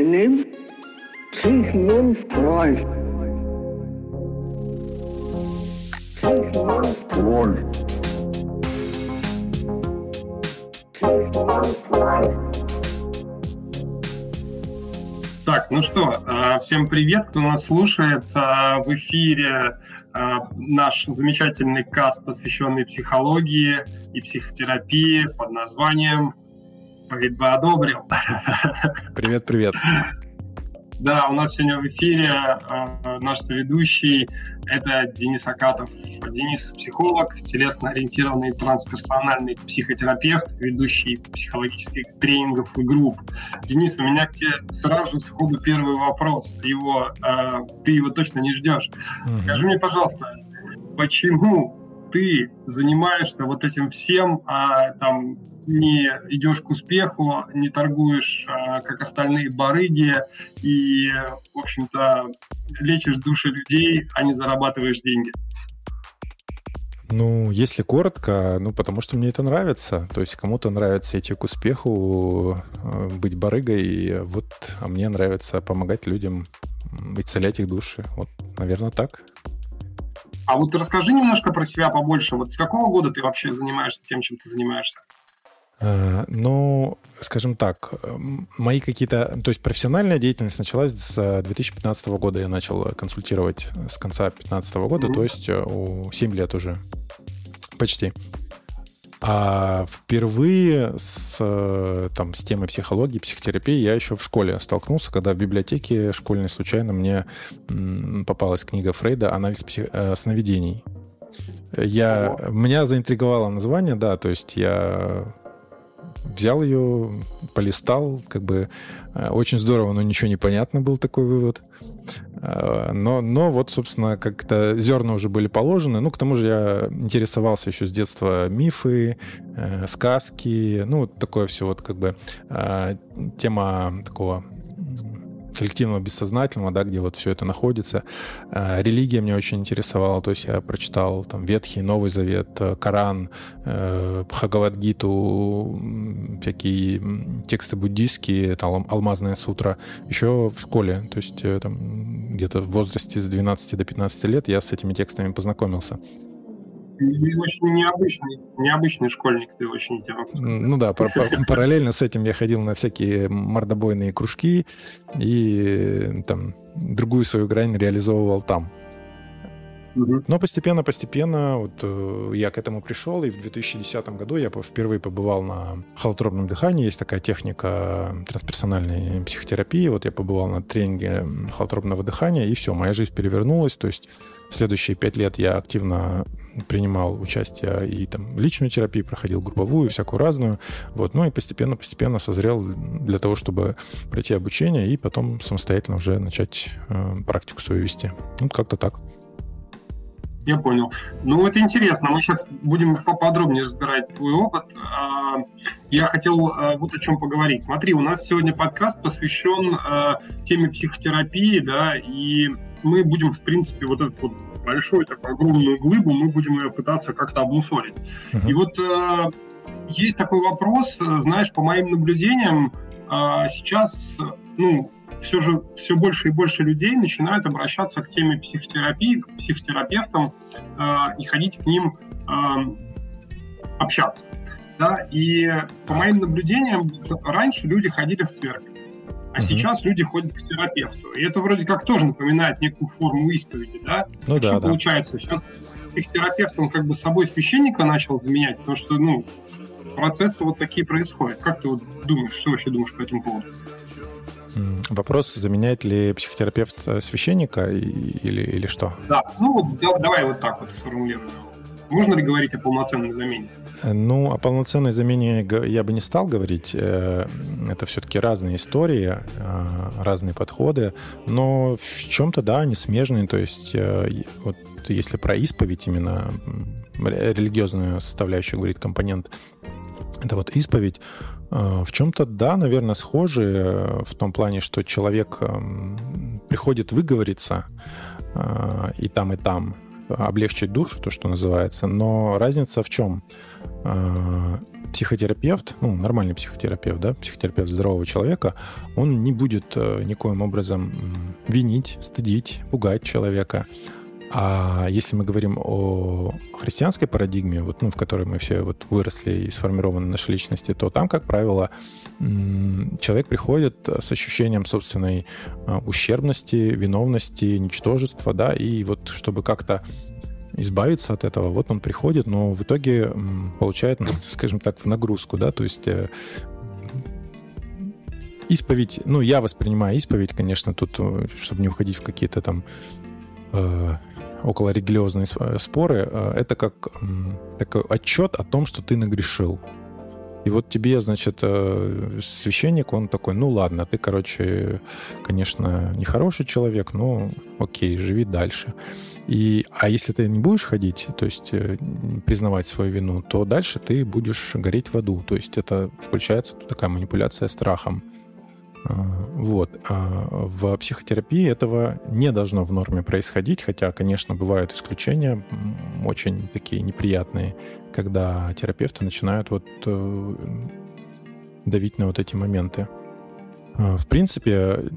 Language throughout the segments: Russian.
teilnehmen, Griechenland reicht. Griechenland reicht. Griechenland reicht. Так, ну что, а, всем привет, кто нас слушает. А, в эфире а, наш замечательный каст, посвященный психологии и психотерапии под названием «Говорит бы одобрил». Привет, привет. Да, у нас сегодня в эфире э, наш соведущий – это Денис Акатов. Денис – психолог, телесно-ориентированный трансперсональный психотерапевт, ведущий психологических тренингов и групп. Денис, у меня к тебе сразу же сходу первый вопрос. Его, э, ты его точно не ждешь. Mm-hmm. Скажи мне, пожалуйста, почему ты занимаешься вот этим всем, а там не идешь к успеху, не торгуешь, а, как остальные барыги, и, в общем-то, лечишь души людей, а не зарабатываешь деньги. Ну, если коротко, ну, потому что мне это нравится. То есть кому-то нравится идти к успеху, э, быть барыгой, вот, а мне нравится помогать людям исцелять их души. Вот, наверное, так. А вот расскажи немножко про себя побольше. Вот с какого года ты вообще занимаешься тем, чем ты занимаешься? Э, ну, скажем так, мои какие-то... То есть профессиональная деятельность началась с 2015 года. Я начал консультировать с конца 2015 года, mm-hmm. то есть э, у 7 лет уже почти. А впервые с, э, там, с темой психологии, психотерапии я еще в школе столкнулся, когда в библиотеке школьной случайно мне попалась книга Фрейда «Анализ псих... сновидений». Я, меня заинтриговало название, да, то есть я взял ее, полистал, как бы э, очень здорово, но ничего не понятно был такой вывод. Э, но, но вот, собственно, как-то зерна уже были положены. Ну, к тому же я интересовался еще с детства мифы, э, сказки, ну, вот такое все вот как бы тема такого коллективного бессознательного, да, где вот все это находится. Э, религия меня очень интересовала, то есть я прочитал там Ветхий, Новый Завет, э, Коран, э, Бхагавадгиту, всякие тексты буддийские, там Алмазная сутра, еще в школе, то есть там где-то в возрасте с 12 до 15 лет я с этими текстами познакомился. Ты очень необычный, необычный школьник, ты очень Ну да, параллельно с этим я ходил на всякие мордобойные кружки и там другую свою грань реализовывал там. Но постепенно-постепенно вот э, я к этому пришел, и в 2010 году я впервые побывал на холотропном дыхании. Есть такая техника трансперсональной психотерапии. Вот я побывал на тренинге холотропного дыхания, и все, моя жизнь перевернулась. То есть следующие пять лет я активно принимал участие и там личную терапию проходил, групповую, всякую разную. Вот. Ну и постепенно-постепенно созрел для того, чтобы пройти обучение и потом самостоятельно уже начать э, практику свою вести. Ну, как-то так. Я понял. Ну, это интересно. Мы сейчас будем поподробнее разбирать твой опыт. А, я хотел а, вот о чем поговорить. Смотри, у нас сегодня подкаст посвящен а, теме психотерапии, да, и мы будем, в принципе, вот этот вот большой, такую огромную глыбу, мы будем ее пытаться как-то обмусолить. Uh-huh. И вот есть такой вопрос, э, знаешь, по моим наблюдениям, сейчас, ну, все же все больше и больше людей начинают обращаться к теме психотерапии, к психотерапевтам э, и ходить к ним э, общаться. Да? И по моим наблюдениям, раньше люди ходили в церковь. А угу. сейчас люди ходят к терапевту. И это вроде как тоже напоминает некую форму исповеди, да? Ну а да, что да. получается? Сейчас психотерапевт, он как бы собой священника начал заменять, потому что, ну, процессы вот такие происходят. Как ты вот думаешь, что вообще думаешь по этому поводу? Вопрос, заменяет ли психотерапевт э, священника или, или что? Да, ну да, давай вот так вот сформулируем. Можно ли говорить о полноценной замене? Ну, о полноценной замене я бы не стал говорить. Э, это все-таки разные истории, э, разные подходы. Но в чем-то, да, они смежные. То есть, э, вот если про исповедь именно, религиозную составляющую говорит компонент, это вот исповедь, в чем-то, да, наверное, схожи в том плане, что человек эм, приходит выговориться и там, и там, облегчить душу, то, что называется. Но разница в чем? Психотерапевт, ну, нормальный психотерапевт, да, психотерапевт здорового человека, он не будет э, никоим образом винить, стыдить, пугать человека. А если мы говорим о христианской парадигме, вот, ну, в которой мы все вот выросли и сформированы наши личности, то там, как правило, человек приходит с ощущением собственной э, ущербности, виновности, ничтожества, да, и вот чтобы как-то избавиться от этого. Вот он приходит, но в итоге получает, скажем так, в нагрузку, да, то есть э, исповедь, ну, я воспринимаю исповедь, конечно, тут, э, чтобы не уходить в какие-то там э, около религиозные споры, э, это как э, такой отчет о том, что ты нагрешил. И вот тебе, значит, э, священник, он такой, ну ладно, ты, короче, конечно, нехороший человек, но окей, живи дальше. И, а если ты не будешь ходить, то есть э, признавать свою вину, то дальше ты будешь гореть в аду. То есть это включается такая манипуляция страхом. А, вот. А в психотерапии этого не должно в норме происходить, хотя, конечно, бывают исключения, очень такие неприятные, когда терапевты начинают вот э, давить на вот эти моменты. А, в принципе,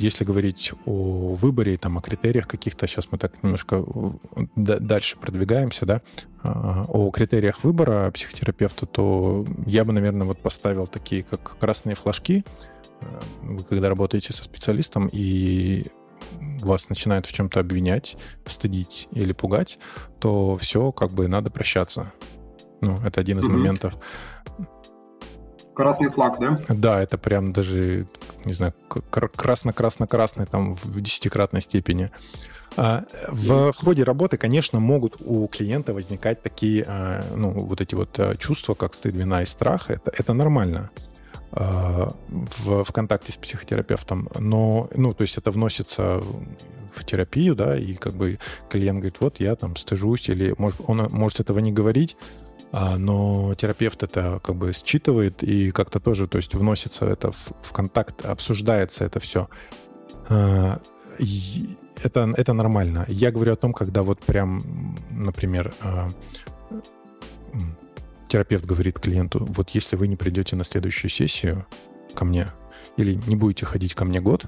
если говорить о выборе, там, о критериях каких-то, сейчас мы так немножко дальше продвигаемся, да, о критериях выбора психотерапевта, то я бы, наверное, вот поставил такие, как красные флажки, вы когда работаете со специалистом и вас начинают в чем-то обвинять, стыдить или пугать, то все, как бы надо прощаться. Ну, это один из угу. моментов. Красный флаг, да? Да, это прям даже, не знаю, красно-красно-красный там в десятикратной степени. А, в ходе работы, конечно, могут у клиента возникать такие, а, ну, вот эти вот а, чувства, как стыд, вина и страх. Это, это нормально. Э, в, в контакте с психотерапевтом, но, ну, то есть это вносится в терапию, да, и как бы клиент говорит, вот я там стыжусь, или может, он может этого не говорить, а, но терапевт это как бы считывает и как-то тоже, то есть вносится это в, в контакт, обсуждается это все. А, это, это нормально. Я говорю о том, когда вот прям, например, а, терапевт говорит клиенту, вот если вы не придете на следующую сессию ко мне или не будете ходить ко мне год,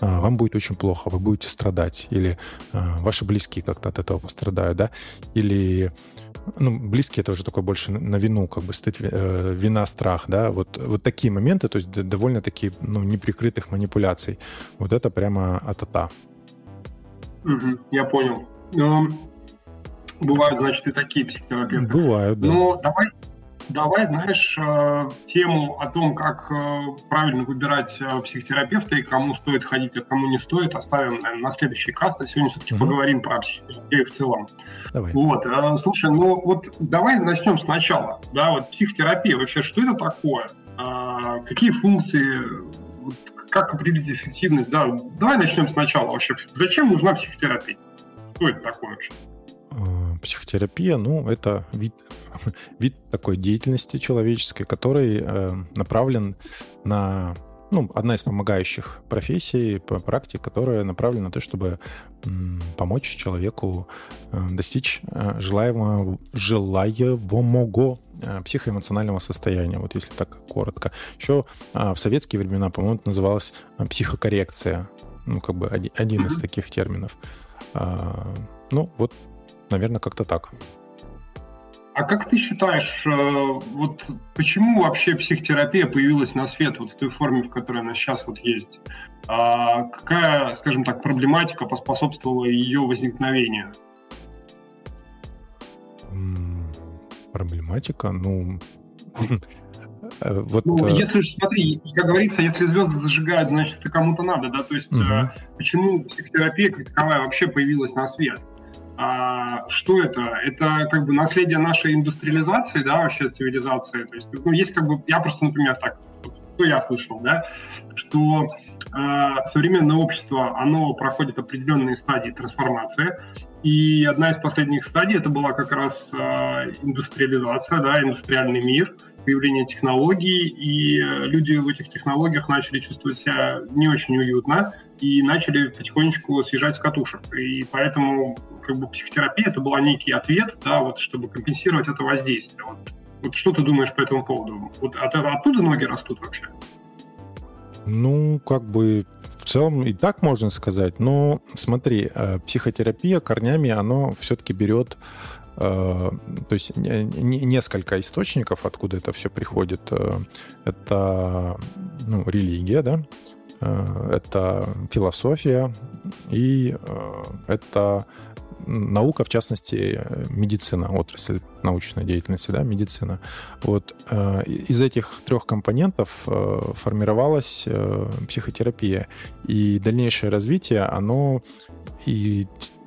а, вам будет очень плохо, вы будете страдать, или а, ваши близкие как-то от этого пострадают, да, или ну, близкие это уже такой больше на вину, как бы стыд, э, вина, страх, да, вот, вот такие моменты, то есть довольно такие, ну, неприкрытых манипуляций. Вот это прямо от-ата. Угу, я понял. Бывают, значит, и такие психотерапевты. Бывают, да. Но давай, давай, знаешь, э, тему о том, как э, правильно выбирать э, психотерапевта и кому стоит ходить, а кому не стоит, оставим, наверное, на следующий каст. А сегодня все-таки угу. поговорим про психотерапию в целом. Давай. Вот, слушай, ну вот давай начнем сначала. Да, вот психотерапия вообще, что это такое? А, какие функции как определить эффективность? Да, давай начнем сначала вообще. Зачем нужна психотерапия? Что это такое вообще? Э, психотерапия, ну, это вид, вид такой деятельности человеческой, который э, направлен на ну, одна из помогающих профессий, практик, которая направлена на то, чтобы помочь человеку э, достичь э, желаемого, желаемого психоэмоционального состояния, вот если так коротко. Еще а, в советские времена, по-моему, это называлось психокоррекция, ну, как бы один из таких терминов. А, ну, вот Наверное, как-то так. А как ты считаешь, э, вот почему вообще психотерапия появилась на свет вот в той форме, в которой она сейчас вот есть? А какая, скажем так, проблематика поспособствовала ее возникновению? Проблематика? Ну, э, вот, ну, э, если же, смотри, как говорится, если звезды зажигают, значит, это кому-то надо, да, то есть угу. почему психотерапия как таковая вообще появилась на свет? А, что это? Это как бы наследие нашей индустриализации, да, вообще цивилизации. То есть, ну, есть как бы, я просто, например, так, что я слышал, да, что э, современное общество, оно проходит определенные стадии трансформации, и одна из последних стадий это была как раз э, индустриализация, да, индустриальный мир, появление технологий, и люди в этих технологиях начали чувствовать себя не очень уютно, и начали потихонечку съезжать с катушек. И поэтому как бы психотерапия это была некий ответ, да, вот, чтобы компенсировать это воздействие. Вот Вот что ты думаешь по этому поводу? Вот от, оттуда ноги растут вообще? Ну, как бы в целом и так можно сказать. Но смотри, э, психотерапия корнями, оно все-таки берет э, то есть несколько источников, откуда это все приходит. Э, это ну, религия, да, это философия и это наука, в частности, медицина, отрасль научной деятельности, да, медицина. Вот э, из этих трех компонентов э, формировалась э, психотерапия. И дальнейшее развитие, оно и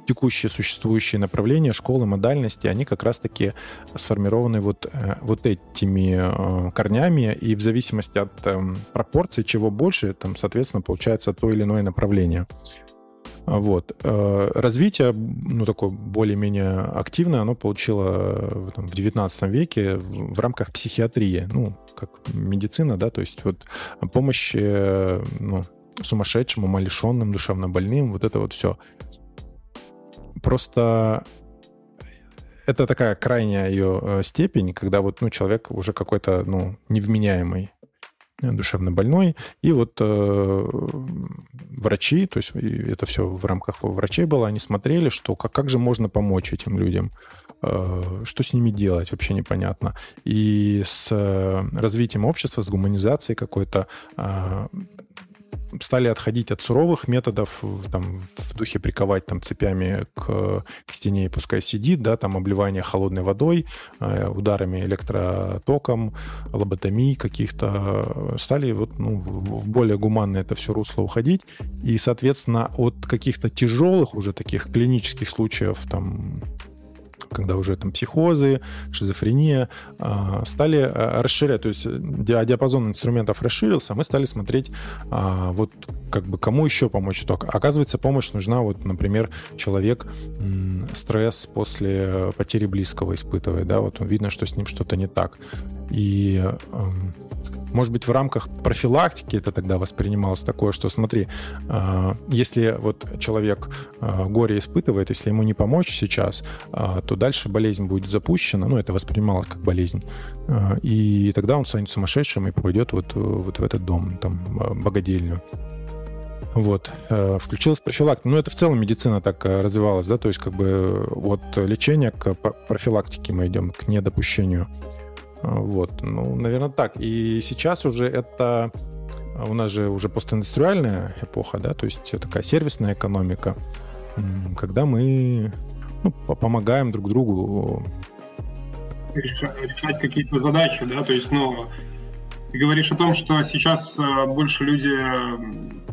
текущие существующие направления, школы, модальности, они как раз-таки сформированы вот, вот этими корнями, и в зависимости от эм, пропорций, чего больше, там, соответственно, получается то или иное направление. Вот. Э, развитие, ну, такое более-менее активное, оно получило там, в 19 веке в рамках психиатрии, ну, как медицина, да, то есть вот помощь э, ну, сумасшедшим, умалишенным, душевно больным, вот это вот все. Просто это такая крайняя ее э, степень, когда вот, ну, человек уже какой-то, ну, невменяемый душевно больной. И вот э, врачи, то есть это все в рамках врачей было, они смотрели, что как, как же можно помочь этим людям, э, что с ними делать, вообще непонятно. И с э, развитием общества, с гуманизацией какой-то э, стали отходить от суровых методов, там, в духе приковать там, цепями к, к стене и пускай сидит, да, там обливание холодной водой, э, ударами электротоком, лоботомией каких-то, стали вот, ну, в более гуманное это все русло уходить. И, соответственно, от каких-то тяжелых уже таких клинических случаев, там, когда уже там психозы, шизофрения, а, стали а, расширять, то есть диапазон инструментов расширился, мы стали смотреть, а, вот как бы кому еще помочь. Только оказывается, помощь нужна, вот, например, человек стресс после потери близкого испытывает, да, вот видно, что с ним что-то не так. И может быть, в рамках профилактики это тогда воспринималось такое, что смотри, а, если вот человек а, горе испытывает, если ему не помочь сейчас, а, то дальше болезнь будет запущена, ну, это воспринималось как болезнь, и тогда он станет сумасшедшим и попадет вот, вот в этот дом, там, богадельню. Вот. Включилась профилактика. Ну, это в целом медицина так развивалась, да, то есть как бы от лечения к профилактике мы идем, к недопущению вот, ну, наверное, так. И сейчас уже это у нас же уже постиндустриальная эпоха, да, то есть такая сервисная экономика, когда мы ну, помогаем друг другу решать какие-то задачи, да, то есть, ну, ты говоришь о том, что сейчас э, больше люди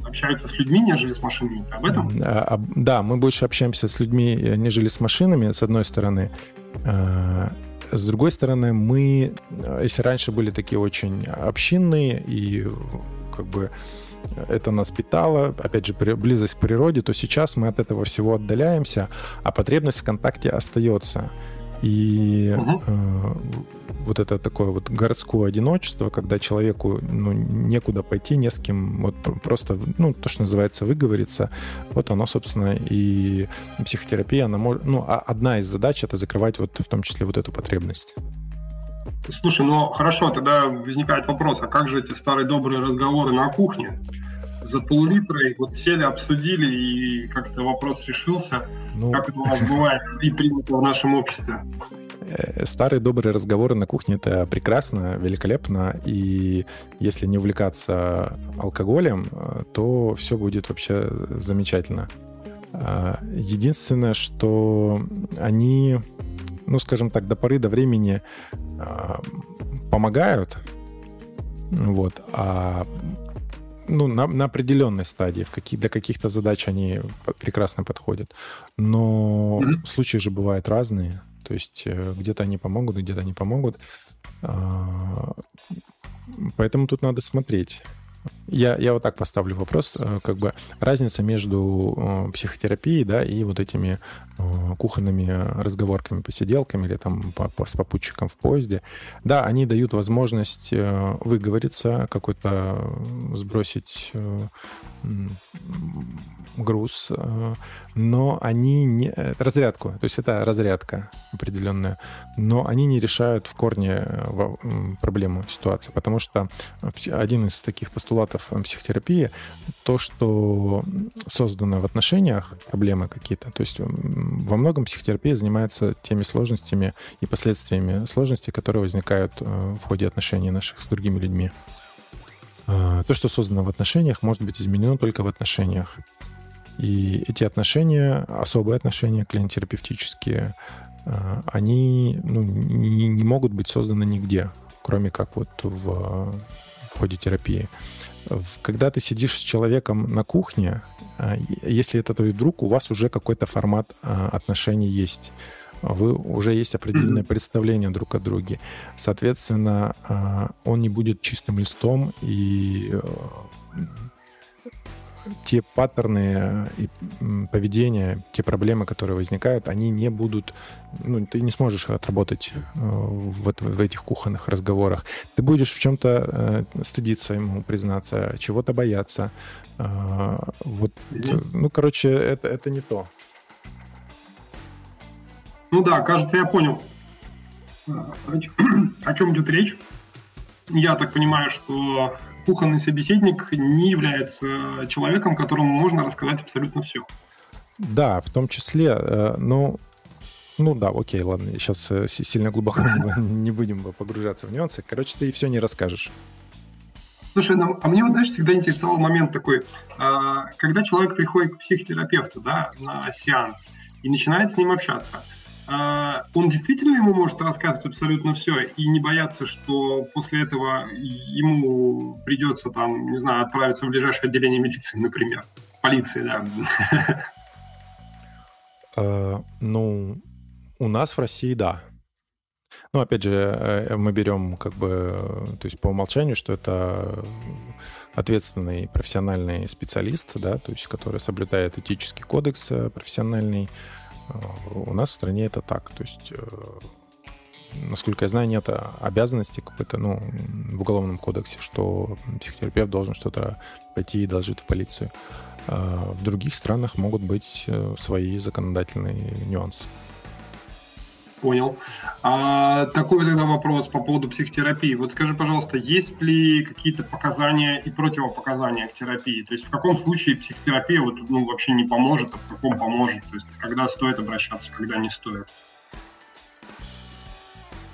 общаются с людьми, нежели с машинами. Об этом? А, да, мы больше общаемся с людьми, нежели с машинами, с одной стороны. С другой стороны, мы, если раньше были такие очень общинные и как бы это нас питало, опять же, близость к природе, то сейчас мы от этого всего отдаляемся, а потребность в контакте остается. И угу. э, вот это такое вот городское одиночество, когда человеку ну, некуда пойти, не с кем, вот просто, ну, то, что называется, выговориться, вот оно, собственно, и психотерапия, она может, ну, а одна из задач это закрывать вот в том числе вот эту потребность. Слушай, ну хорошо, тогда возникает вопрос, а как же эти старые добрые разговоры на кухне? За пол-литра вот сели, обсудили, и как-то вопрос решился. Ну... Как это у вас бывает и принято в нашем обществе? Э, старые добрые разговоры на кухне — это прекрасно, великолепно, и если не увлекаться алкоголем, э, то все будет вообще замечательно. А, единственное, что они, ну, скажем так, до поры до времени помогают, вот, а ну, на, на определенной стадии, в какие, для каких-то задач они прекрасно подходят. Но mm-hmm. случаи же бывают разные. То есть э, где-то они помогут, где-то они помогут. А, поэтому тут надо смотреть. Я, я вот так поставлю вопрос, э, как бы разница между э, психотерапией, да, и вот этими э, кухонными разговорками, посиделками или там с попутчиком в поезде. Да, они дают возможность выговориться, какой-то сбросить груз, но они не... Разрядку, то есть это разрядка определенная, но они не решают в корне проблему ситуации, потому что один из таких постулатов методов психотерапии то, что создано в отношениях, проблемы какие-то. То есть во многом психотерапия занимается теми сложностями и последствиями сложностей, которые возникают э, в ходе отношений наших с другими людьми. А, то, что создано в отношениях, может быть изменено только в отношениях. И эти отношения, особые отношения, клиент-терапевтические, а, они ну, не, не могут быть созданы нигде, кроме как вот в, в ходе терапии когда ты сидишь с человеком на кухне, а, если это твой друг, у вас уже какой-то формат а, отношений есть. Вы уже есть определенное представление друг о друге. Соответственно, а, он не будет чистым листом и э, те паттерны и поведения, те проблемы, которые возникают, они не будут, ну, ты не сможешь отработать э, в, в этих кухонных разговорах. Ты будешь в чем-то э, стыдиться ему признаться, чего-то бояться. Э, вот, ну, короче, это, это не то. Ну да, кажется, я понял, о чем идет речь. Я так понимаю, что кухонный собеседник не является человеком, которому можно рассказать абсолютно все. Да, в том числе, э, ну, ну да, окей, ладно, сейчас э, сильно глубоко не будем погружаться в нюансы. Короче, ты и все не расскажешь. Слушай, ну, а мне вот, знаешь, всегда интересовал момент такой, а, когда человек приходит к психотерапевту, да, на сеанс, и начинает с ним общаться – он действительно ему может рассказывать абсолютно все и не бояться, что после этого ему придется там, не знаю, отправиться в ближайшее отделение медицины, например, полиции, да. А, ну, у нас в России, да. Ну, опять же, э, мы берем как бы, то есть по умолчанию, что это ответственный профессиональный специалист, да, то есть который соблюдает этический кодекс э, профессиональный, у нас в стране это так. То есть, э, насколько я знаю, нет обязанности какой-то, ну, в уголовном кодексе, что психотерапевт должен что-то пойти и доложить в полицию. А в других странах могут быть э, свои законодательные нюансы. Понял. А, такой тогда вопрос по поводу психотерапии. Вот скажи, пожалуйста, есть ли какие-то показания и противопоказания к терапии? То есть в каком случае психотерапия вот, ну, вообще не поможет, а в каком поможет? То есть когда стоит обращаться, когда не стоит?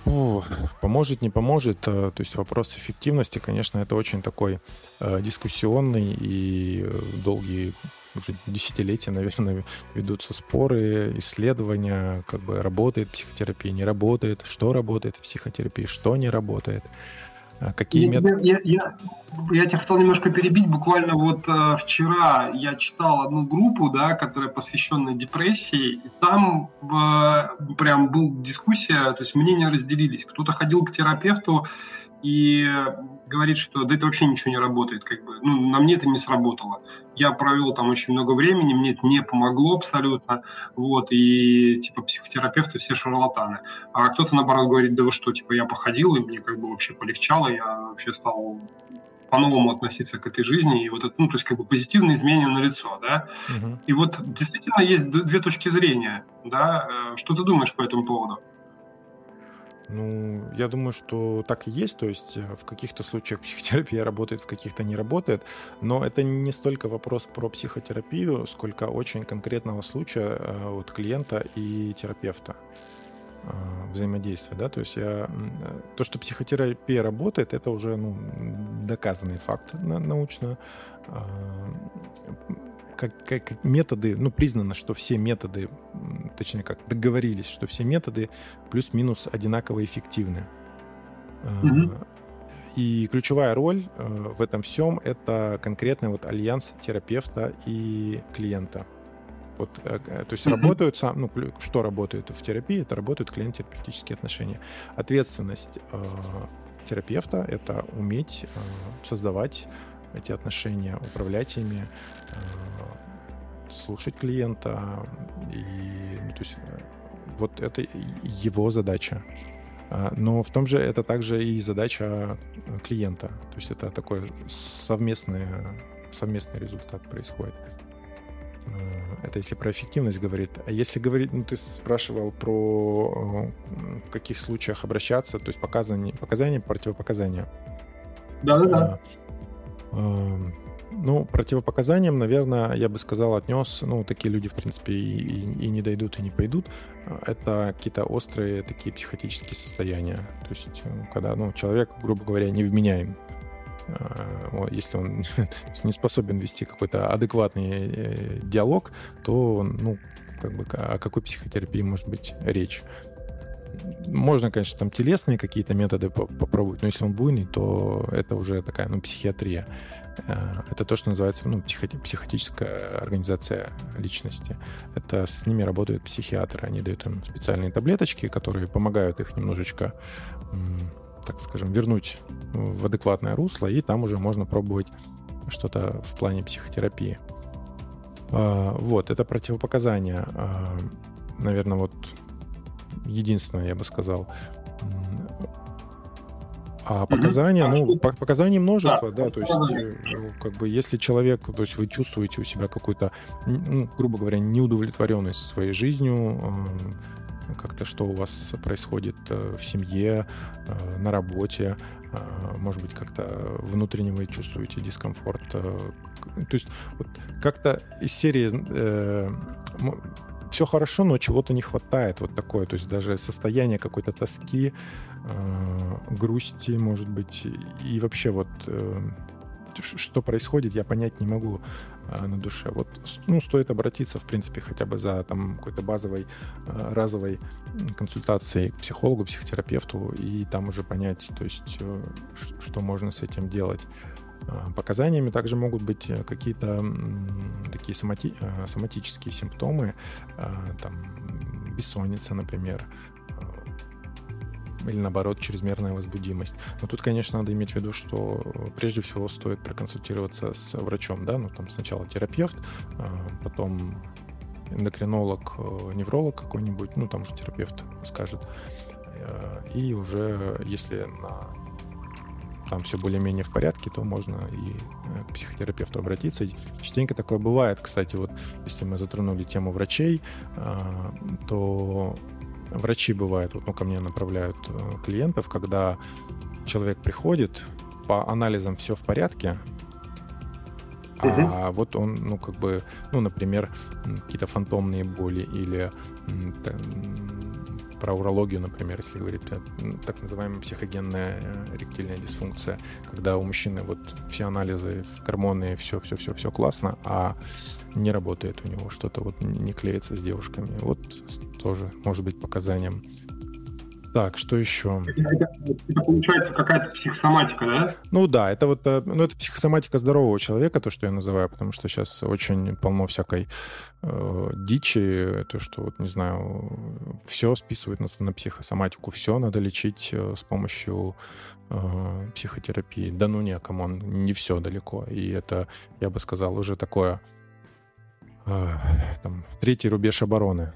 О, поможет, не поможет. Э, то есть вопрос эффективности, конечно, это очень такой э, дискуссионный и долгий уже десятилетия, наверное, ведутся споры, исследования, как бы работает психотерапия, не работает, что работает в психотерапии, что не работает. А какие я, методы? Я, я, я тебя хотел немножко перебить. Буквально вот э, вчера я читал одну группу, да, которая посвящена депрессии, и там э, прям была дискуссия, то есть мнения разделились. Кто-то ходил к терапевту и говорит, что да это вообще ничего не работает, как бы, ну, на мне это не сработало. Я провел там очень много времени, мне это не помогло абсолютно, вот, и, типа, психотерапевты все шарлатаны. А кто-то, наоборот, говорит, да вы что, типа, я походил, и мне как бы вообще полегчало, я вообще стал по-новому относиться к этой жизни, и вот это, ну, то есть как бы позитивные изменения на лицо, да. Угу. И вот действительно есть две точки зрения, да. Э, что ты думаешь по этому поводу? Ну, я думаю, что так и есть. То есть э, в каких-то случаях психотерапия работает, в каких-то не работает. Но это не столько вопрос про психотерапию, сколько очень конкретного случая э, от клиента и терапевта э, взаимодействия, да, то есть я, то, что психотерапия работает, это уже ну, доказанный факт научно как, как методы, ну, признано, что все методы, точнее, как договорились, что все методы плюс-минус одинаково эффективны. Mm-hmm. И ключевая роль э, в этом всем — это конкретный вот альянс терапевта и клиента. Вот, э, то есть mm-hmm. работают сам, ну, что работает в терапии, это работают клиент-терапевтические отношения. Ответственность терапевта — это уметь создавать эти отношения, управлять ими, слушать клиента. И, ну, то есть вот это его задача. А, но в том же это также и задача клиента. То есть это такой совместный, совместный результат происходит. А, это если про эффективность говорит. А если говорить, ну ты спрашивал про в каких случаях обращаться, то есть показания, показания противопоказания. Да-да-да. Ну, противопоказаниям, наверное, я бы сказал, отнес, ну, такие люди, в принципе, и, и, и не дойдут, и не пойдут. Это какие-то острые такие психотические состояния. То есть, э, когда, ну, человек, грубо говоря, невменяем. Э, если он не способен вести какой-то адекватный э, диалог, то, ну, как бы, о какой психотерапии может быть речь? Можно, конечно, там телесные какие-то методы попробовать, но если он буйный, то это уже такая, ну, психиатрия. Э, это то, что называется ну, психотическая организация личности. Это с ними работают психиатры. Они дают им специальные таблеточки, которые помогают их немножечко, так скажем, вернуть в адекватное русло, и там уже можно пробовать что-то в плане психотерапии. А, вот, это противопоказания. А, Наверное, вот единственное, я бы сказал. А показания, угу. ну, а показаний множество, да, да то есть, э, ну, как бы, если человек, то есть вы чувствуете у себя какую-то, ну, грубо говоря, неудовлетворенность своей жизнью, как-то что у вас происходит э, в семье, э, на работе, может быть, как-то внутренне вы чувствуете дискомфорт. То есть вот как-то из серии все хорошо, но чего-то не хватает, вот такое, то есть даже состояние какой-то тоски, э, грусти, может быть, и вообще вот э, что происходит, я понять не могу э, на душе. Вот, ну, стоит обратиться, в принципе, хотя бы за там какой-то базовой э, разовой консультацией к психологу, психотерапевту, и там уже понять, то есть, э, что можно с этим делать. А, показаниями также могут быть э, какие-то такие сомати э, соматические симптомы, а, там, бессонница, например, а, или наоборот чрезмерная возбудимость. Но тут, конечно, надо иметь в виду, что прежде всего стоит проконсультироваться с врачом, да, ну там сначала терапевт, потом эндокринолог, э, невролог какой-нибудь, ну там же терапевт скажет, и уже если на там все более-менее в порядке, то можно и э, к психотерапевту обратиться. Частенько такое бывает. Кстати, вот если мы затронули тему врачей, а, то врачи бывают, вот, ну, ко мне направляют э, клиентов, когда человек приходит, по анализам все в порядке, а вот он, ну, как бы, ну, например, какие-то фантомные боли или про урологию, например, если говорить, э, так называемая психогенная э, эректильная дисфункция, когда у мужчины вот все анализы, гормоны, все-все-все, все классно, а не работает у него что-то, вот не клеится с девушками. Вот тоже может быть показанием так, что еще? Это, это получается какая-то психосоматика, да? Ну да, это вот э, ну, это психосоматика здорового человека, то, что я называю, потому что сейчас очень полно всякой э, дичи, то, что, вот, не знаю, все списывают на, на психосоматику, все надо лечить э, с помощью э, психотерапии. Да ну не, come on, не все далеко. И это, я бы сказал, уже такое э, там, третий рубеж обороны.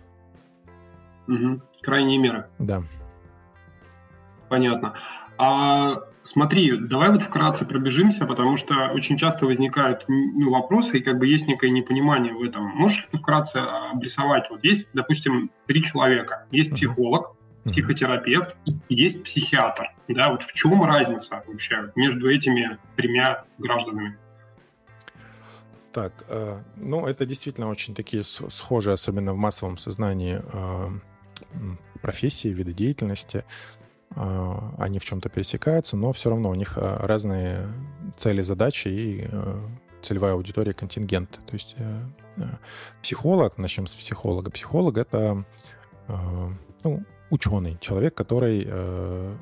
Угу. Крайние меры. Да. Понятно. А смотри, давай вот вкратце пробежимся, потому что очень часто возникают ну, вопросы, и как бы есть некое непонимание в этом. Можешь ли ты вкратце обрисовать? Вот есть, допустим, три человека. Есть психолог, психотерапевт и есть психиатр. Да, вот в чем разница вообще между этими тремя гражданами? Так, э, ну это действительно очень такие схожие, особенно в массовом сознании, э, профессии, виды деятельности. А, они в чем-то пересекаются, но все равно у них а, разные цели, задачи и а, целевая аудитория, контингент. То есть э, э, психолог, начнем с психолога. Психолог — это ну, ученый, человек, который э,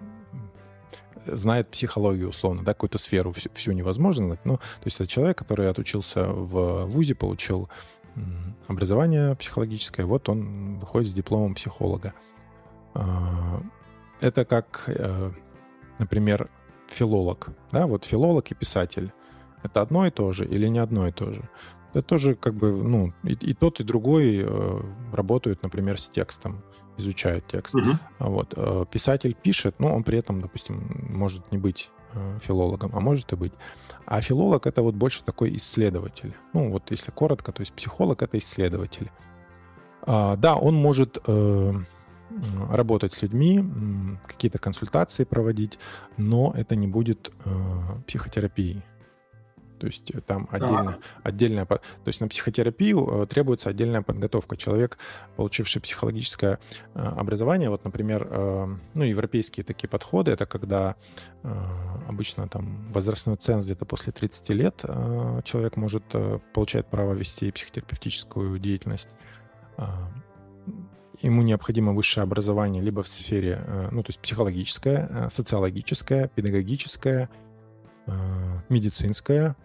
знает психологию условно, да, какую-то сферу всю, всю невозможно знать, но то есть это человек, который отучился в ВУЗе, получил образование психологическое, вот он выходит с дипломом психолога. Это как, э, например, филолог. Да? Вот филолог и писатель. это одно и то же или не одно и то же. Это тоже как бы, ну, и, и тот, и другой э, работают, например, с текстом, изучают текст. Угу. Вот. Э, писатель пишет, но он при этом, допустим, может не быть э, филологом, а может и быть. А филолог — это вот больше такой исследователь. Ну, вот если коротко, то есть психолог — это исследователь. А, да, он может э, работать с людьми, какие-то консультации проводить, но это не будет э, психотерапией. То есть э, там отдельно, да. отдельная... То есть на психотерапию э, требуется отдельная подготовка. Человек, получивший психологическое э, образование, вот, например, ну, европейские такие подходы, это когда обычно там возрастной ценз где-то после 30 лет человек может получать право вести психотерапевтическую деятельность ему необходимо высшее образование либо в сфере, ну, то есть психологическое, социологическое, педагогическое, медицинское,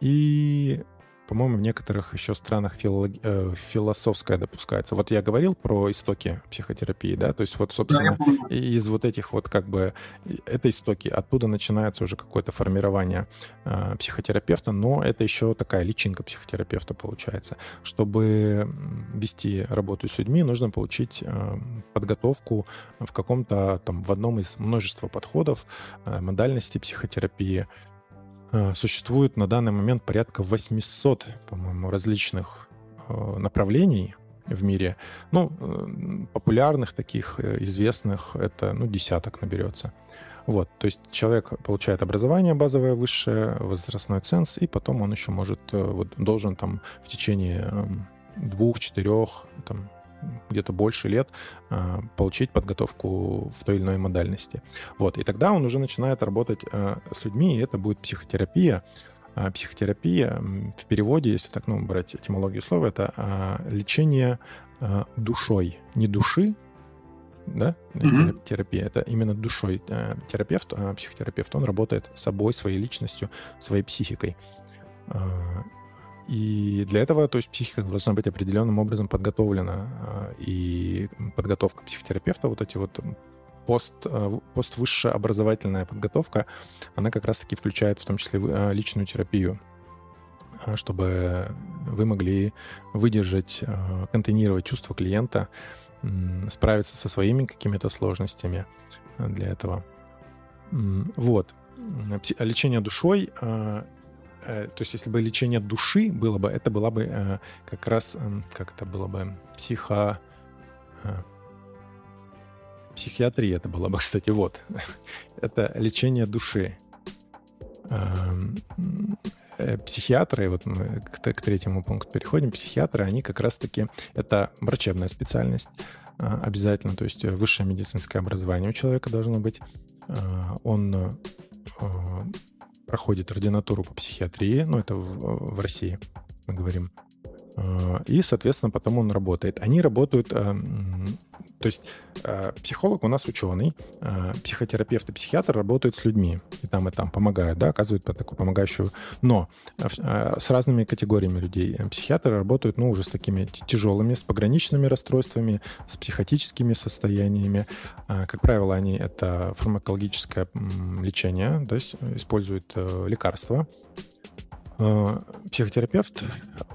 и по-моему, в некоторых еще странах филолог... э, философская допускается. Вот я говорил про истоки психотерапии, да, то есть вот, собственно, да, из вот этих вот как бы, это истоки, оттуда начинается уже какое-то формирование э, психотерапевта, но это еще такая личинка психотерапевта получается. Чтобы вести работу с людьми, нужно получить э, подготовку в каком-то там, в одном из множества подходов, э, модальности психотерапии, существует на данный момент порядка 800, по-моему, различных э, направлений в мире. Ну, э, популярных таких, известных, это, ну, десяток наберется. Вот, то есть человек получает образование базовое высшее, возрастной ценз, и потом он еще может, вот, должен там в течение эм, двух, четырех, там, где-то больше лет а, получить подготовку в той или иной модальности. Вот, и тогда он уже начинает работать а, с людьми, и это будет психотерапия. А, психотерапия в переводе, если так ну, брать этимологию слова, это лечение душой. Не души, да, mm-hmm. терапия, это именно душой. Терапевт, психотерапевт, он работает собой, своей личностью, своей психикой. И для этого, то есть психика должна быть определенным образом подготовлена. А, и подготовка психотерапевта, вот эти вот пост, а, поствысшая образовательная подготовка, она как раз-таки включает в том числе а, личную терапию чтобы вы могли выдержать, контейнировать чувства клиента, справиться со своими какими-то сложностями для этого. Вот. Лечение душой Э, то есть если бы лечение души было бы, это была бы э, как раз, эм, как это было бы, психо... Э, психиатрия это было бы, кстати, вот. это лечение души. Эм, психиатры, вот мы к, к третьему пункту переходим, психиатры, они как раз-таки, это врачебная специальность обязательно, то есть высшее медицинское образование у человека должно быть. Он проходит ординатуру по психиатрии, ну, это в, в России, мы говорим, и, соответственно, потом он работает. Они работают, а, то есть а, психолог у нас ученый, психотерапевт и психиатр работают с людьми, и там, и там помогают, да, оказывают такую помогающую, но с разными категориями людей. Психиатры работают, ну, уже с такими тяжелыми, с пограничными расстройствами, с психотическими состояниями. Как правило, они это фармакологическое лечение, то есть используют э, лекарства, Э, психотерапевт,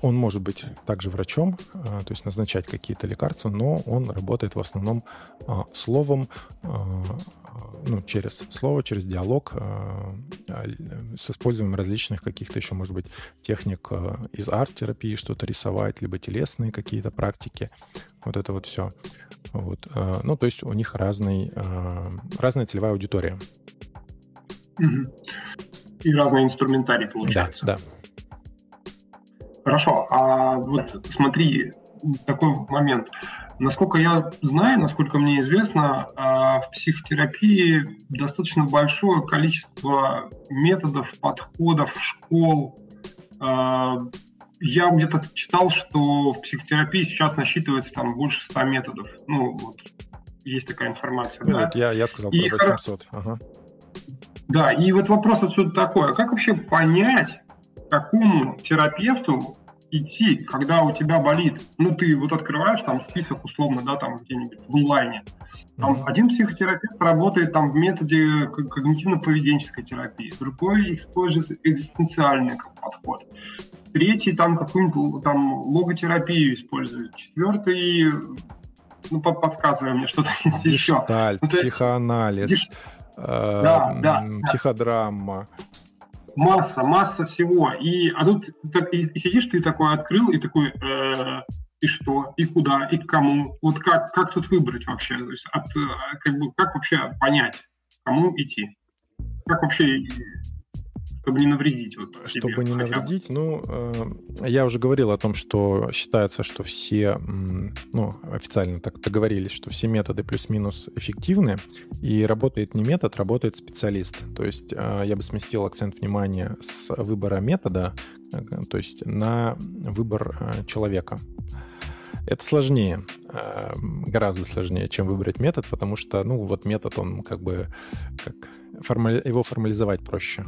он может быть также врачом, э, то есть назначать какие-то лекарства, но он работает в основном э, словом, ну, через слово, через диалог, с использованием различных каких-то еще, может быть, техник из арт-терапии, что-то рисовать, либо телесные какие-то практики. Вот это вот все. Вот. Ну, то есть у них разный, разная целевая аудитория. И разный инструментарий получается. Да, да. Хорошо, а вот смотри, такой момент. Насколько я знаю, насколько мне известно, а, в психотерапии достаточно большое количество методов, подходов, школ. А, я где-то читал, что в психотерапии сейчас насчитывается там больше 100 методов. Ну, вот, есть такая информация. Ну, да? вот я, я сказал и про 800. Ага. Да, и вот вопрос отсюда такой, а как вообще понять, какому терапевту идти, когда у тебя болит. Ну, ты вот открываешь там список условно, да, там где-нибудь в онлайне. Там mm-hmm. один психотерапевт работает там в методе когнитивно-поведенческой терапии, другой использует экзистенциальный подход, третий там какую-нибудь там логотерапию использует, четвертый ну, подсказывай мне что-то есть еще. Гештальт, ну, психоанализ, есть... э, да, да, психодрама. Масса, масса всего. И, а тут так, и, и сидишь, ты такой открыл, и такой, э, и что, и куда, и к кому. Вот как, как тут выбрать вообще? То есть от, э, как, бы, как вообще понять, кому идти? Как вообще чтобы не навредить. Вот чтобы не навредить, ну, э, я уже говорил о том, что считается, что все, ну, официально так договорились, что все методы плюс-минус эффективны, и работает не метод, работает специалист. То есть э, я бы сместил акцент внимания с выбора метода, э, то есть на выбор э, человека. Это сложнее, э, гораздо сложнее, чем выбрать метод, потому что, ну, вот метод, он как бы, как формали... его формализовать проще.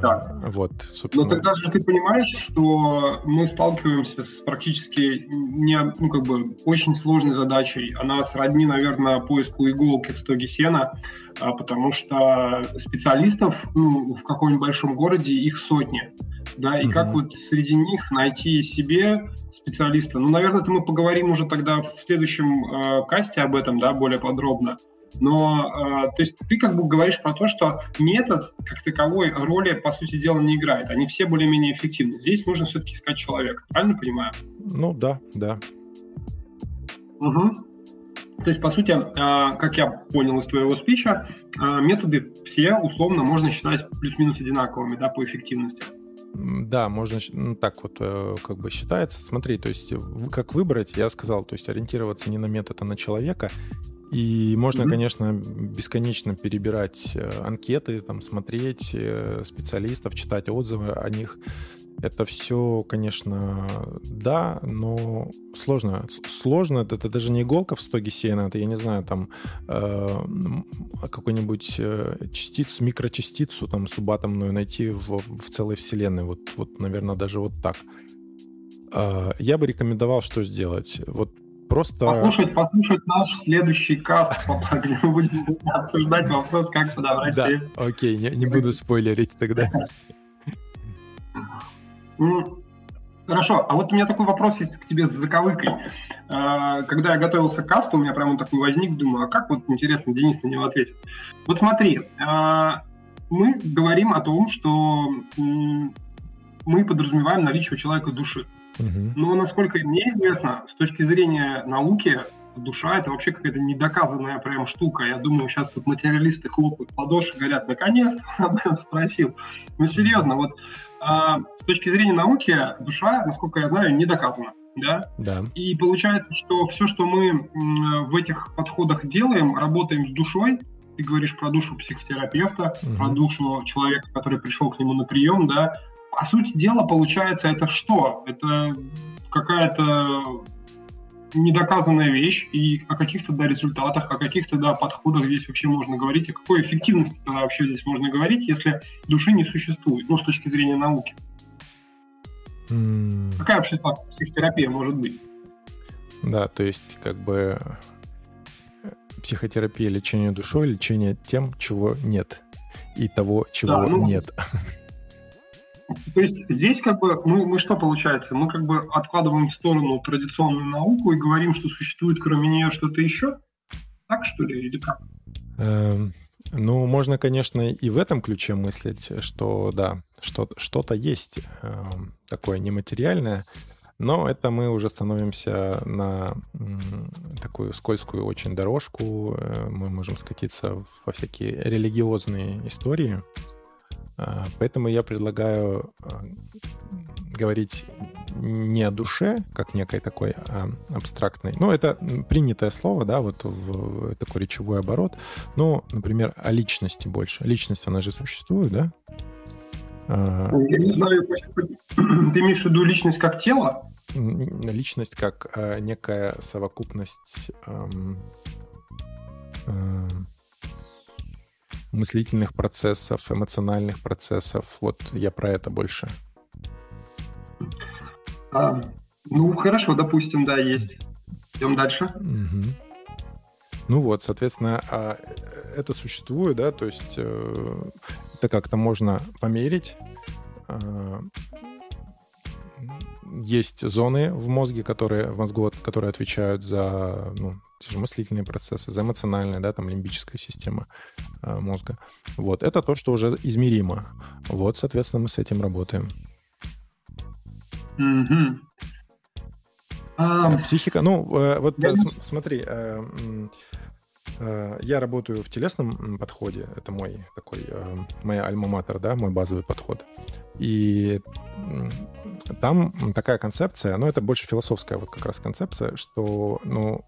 Да. Вот, собственно. Но тогда же ты понимаешь, что мы сталкиваемся с практически не, ну, как бы очень сложной задачей. Она сродни, наверное, поиску иголки в стоге сена, а, потому что специалистов ну, в каком-нибудь большом городе их сотни. Да, и угу. как вот среди них найти себе специалиста? Ну, наверное, это мы поговорим уже тогда в следующем э, касте об этом, да, более подробно. Но, э, то есть ты как бы говоришь про то, что метод как таковой роли, по сути дела, не играет. Они все более-менее эффективны. Здесь нужно все-таки искать человека. Правильно понимаю? Ну да, да. Угу. То есть, по сути, э, как я понял из твоего спича, э, методы все условно можно считать плюс-минус одинаковыми да, по эффективности. Да, можно ну, так вот э, как бы считается. Смотри, то есть как выбрать, я сказал, то есть ориентироваться не на метод, а на человека и можно, mm-hmm. конечно, бесконечно перебирать э, анкеты, там, смотреть э, специалистов, читать отзывы о них. Это все, конечно, да, но сложно. Сложно, это, это даже не иголка в стоге сена, это, я не знаю, там э, какую-нибудь э, частицу, микрочастицу там субатомную найти в, в целой вселенной. Вот, вот, наверное, даже вот так. Э, я бы рекомендовал, что сделать. Вот Просто... Послушать, послушать наш следующий каст, где мы будем обсуждать вопрос, как подобрать да, себе. Окей, не, не буду спойлерить тогда. Ну, хорошо, а вот у меня такой вопрос есть к тебе с заковыкой. А, когда я готовился к касту, у меня прямо такой возник, думаю, а как вот, интересно, Денис на него ответит. Вот смотри, а, мы говорим о том, что мы подразумеваем наличие у человека души. Но, насколько мне известно, с точки зрения науки, душа — это вообще какая-то недоказанная прям штука. Я думаю, сейчас тут материалисты хлопают в ладоши, говорят, наконец-то об этом спросил. Ну, серьезно, вот а, с точки зрения науки душа, насколько я знаю, не доказана. Да? Да. И получается, что все, что мы в этих подходах делаем, работаем с душой, ты говоришь про душу психотерапевта, угу. про душу человека, который пришел к нему на прием, да, по сути дела, получается, это что? Это какая-то недоказанная вещь, и о каких-то да, результатах, о каких-то да, подходах здесь вообще можно говорить, о какой эффективности тогда вообще здесь можно говорить, если души не существует, ну, с точки зрения науки. Mm. Какая вообще так психотерапия может быть? Да, то есть как бы э, психотерапия лечение душой, лечение тем, чего нет, и того, чего да, ну, нет. То есть здесь как бы мы, мы что получается? Мы как бы откладываем в сторону традиционную науку и говорим, что существует кроме нее что-то еще? Так что ли или как? Эм, ну, можно, конечно, и в этом ключе мыслить, что да, что, что-то есть э, такое нематериальное, но это мы уже становимся на такую скользкую очень дорожку. Э, мы можем скатиться во всякие религиозные истории. А, поэтому я предлагаю а, говорить не о душе, как некой такой а абстрактной. Ну, это принятое слово, да, вот в такой речевой оборот. Но, например, о личности больше. Личность, она же существует, да? Я не знаю, ты имеешь в виду личность как тело? Личность как некая совокупность мыслительных процессов, эмоциональных процессов. Вот я про это больше. А, ну, хорошо, допустим, да, есть. Идем дальше. Угу. Ну вот, соответственно, а, это существует, да, то есть э, это как-то можно померить. А, есть зоны в мозге, которые в мозгу, которые отвечают за ну, те же мыслительные процессы, за эмоциональные, да, там лимбическая система э, мозга. Вот, это то, что уже измеримо. Вот, соответственно, мы с этим работаем. Mm-hmm. Um, Психика, ну, э, вот я... смотри, э, э, я работаю в телесном подходе, это мой такой, э, моя альма-матер, да, мой базовый подход. И там такая концепция, ну, это больше философская вот как раз концепция, что, ну,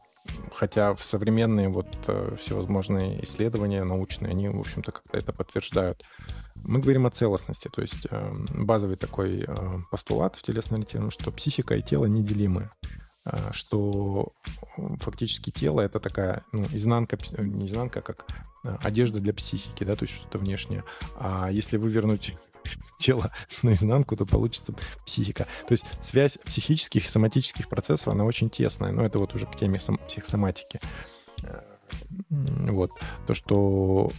хотя в современные вот э, всевозможные исследования научные, они, в общем-то, как-то это подтверждают. Мы говорим о целостности, то есть э, базовый такой э, постулат в телесной ориентировании, что психика и тело неделимы что фактически тело это такая ну, изнанка, не изнанка, а как одежда для психики, да, то есть что-то внешнее. А если вывернуть тело наизнанку, то получится психика. То есть связь психических и соматических процессов, она очень тесная. Но это вот уже к теме психосоматики. Э, вот. То, что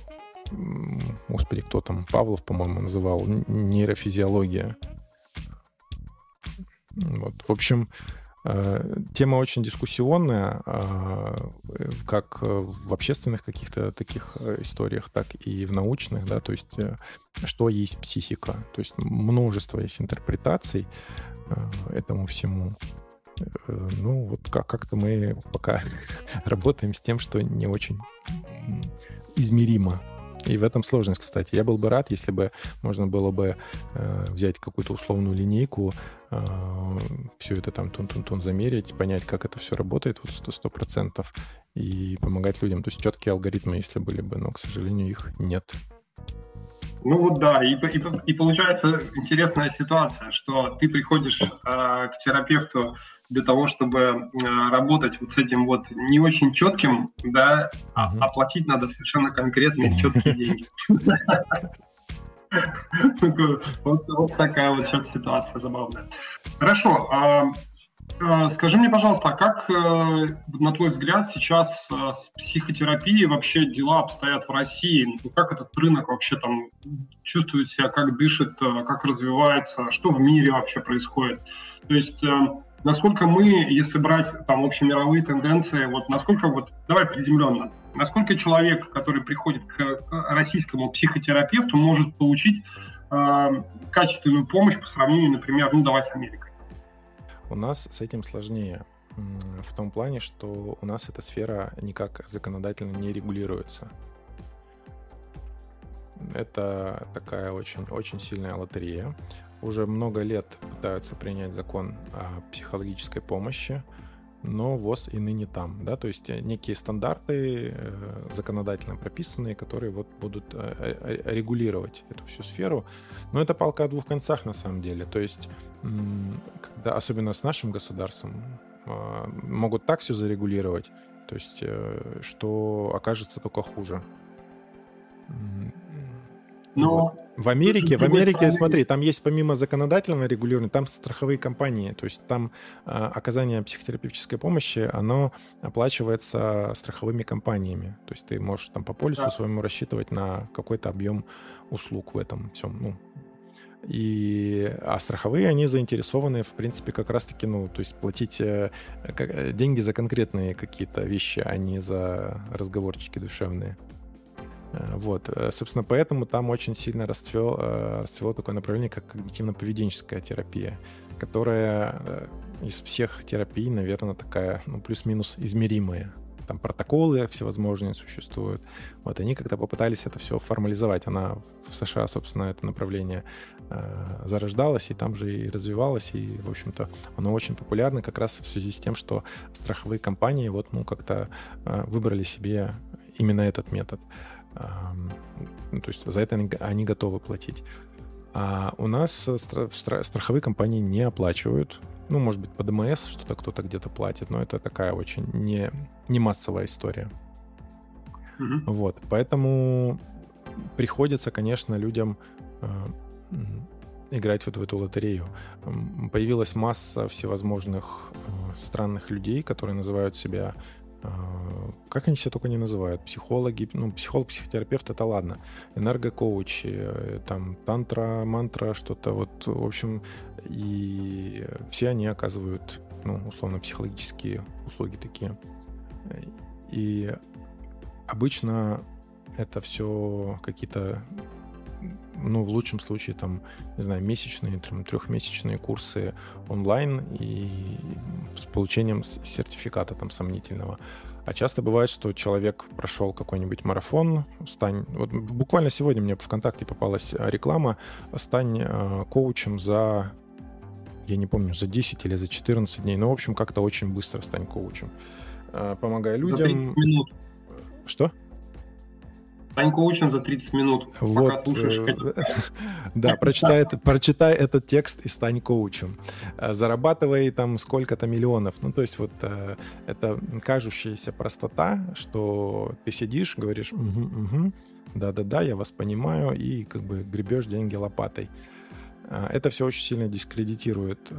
Господи, кто там? Павлов, по-моему, называл нейрофизиология. Вот. В общем, тема очень дискуссионная, а, как в общественных каких-то таких э, историях, так и в научных, да, то есть э, что есть психика. То есть множество есть интерпретаций этому всему. Ну, вот как-то мы пока работаем с тем, что не очень измеримо. И в этом сложность, кстати. Я был бы рад, если бы можно было бы э, взять какую-то условную линейку, э, все это там тун-тун-тун замерить, понять, как это все работает вот сто процентов и помогать людям. То есть четкие алгоритмы, если были бы, но, к сожалению, их нет. Ну вот да, и, и, и получается интересная ситуация, что ты приходишь э, к терапевту для того, чтобы э, работать вот с этим вот не очень четким, да, а оплатить надо совершенно конкретные четкие деньги. Вот, такая вот сейчас ситуация забавная. Хорошо. А, а, скажи мне, пожалуйста, а как, э, на твой взгляд, сейчас э, с психотерапией вообще дела обстоят в России? Как этот рынок вообще там чувствует себя, как дышит, как развивается, что в мире вообще происходит? То есть насколько мы, если брать там общемировые тенденции, вот насколько вот, давай приземленно, насколько человек, который приходит к российскому психотерапевту, может получить э, качественную помощь по сравнению, например, ну давай с Америкой? У нас с этим сложнее в том плане, что у нас эта сфера никак законодательно не регулируется. Это такая очень, очень сильная лотерея уже много лет пытаются принять закон о психологической помощи, но ВОЗ и ныне там, да, то есть э, некие стандарты э, законодательно прописанные, которые вот будут э, регулировать эту всю сферу. Но это палка о двух концах на самом деле, то есть когда, особенно с нашим государством, а, могут так все зарегулировать, то есть что окажется только хуже. Но вот. В Америке, в Америке, стороны... смотри, там есть помимо законодательного регулирования, там страховые компании, то есть там э, оказание психотерапевтической помощи, оно оплачивается страховыми компаниями, то есть ты можешь там по полису да. своему рассчитывать на какой-то объем услуг в этом всем, ну, и, а страховые, они заинтересованы, в принципе, как раз-таки, ну, то есть платить э, как, деньги за конкретные какие-то вещи, а не за разговорчики душевные. Э, вот, э, собственно, поэтому там очень сильно расцвел, э, расцвело такое направление, как когнитивно-поведенческая терапия, которая из всех терапий, наверное, такая, ну, плюс-минус измеримая. Там протоколы всевозможные существуют. Вот они как-то попытались это все формализовать. Она в США, собственно, это направление э, зарождалось, и там же и развивалось, и, в общем-то, оно очень популярно как раз в связи с тем, что страховые компании вот, ну, как-то выбрали себе именно этот метод. То есть за это они, готовы платить. А у нас страховые компании не оплачивают. Ну, может быть, по ДМС что-то кто-то где-то платит, но это такая очень не, не массовая история. Mm-hmm. Вот, поэтому приходится, конечно, людям э, играть вот в эту лотерею. Появилась масса всевозможных э, странных людей, которые называют себя как они себя только не называют, психологи, ну, психолог, психотерапевт, это ладно, энергокоучи, э, там, тантра, мантра, что-то вот, в общем, и все они оказывают, ну, условно, психологические услуги такие. И обычно это все какие-то ну, в лучшем случае, там, не знаю, месячные, там, трехмесячные курсы онлайн и с получением сертификата там сомнительного. А часто бывает, что человек прошел какой-нибудь марафон, стань... Вот буквально сегодня мне в ВКонтакте попалась реклама, стань э, коучем за, я не помню, за 10 или за 14 дней. Ну, в общем, как-то очень быстро стань коучем. Э, помогая людям... За 30 минут. Что? Стань коучем за 30 минут, вот, пока слушаешь. Э, да, прочитай, прочитай этот текст и стань коучем. Э, зарабатывай там сколько-то миллионов. Ну, то есть вот э, это кажущаяся простота, что ты сидишь, говоришь, угу, угу, да-да-да, я вас понимаю, и как бы гребешь деньги лопатой. Это все очень сильно дискредитирует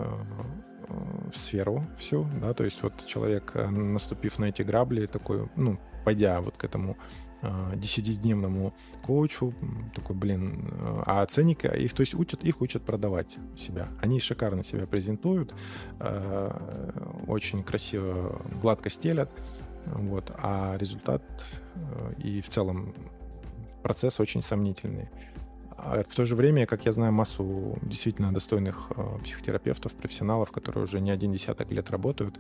сферу всю, да, то есть вот человек, наступив на эти грабли, такой, ну, пойдя вот к этому Э, десятидневному коучу, такой, блин, э, а ценники, их, то есть учат, их учат продавать себя. Они шикарно себя презентуют, э, очень красиво, гладко стелят, вот, а результат и в целом процесс очень сомнительный. А в то же время, как я знаю, массу действительно достойных э, психотерапевтов, профессионалов, которые уже не один десяток лет работают.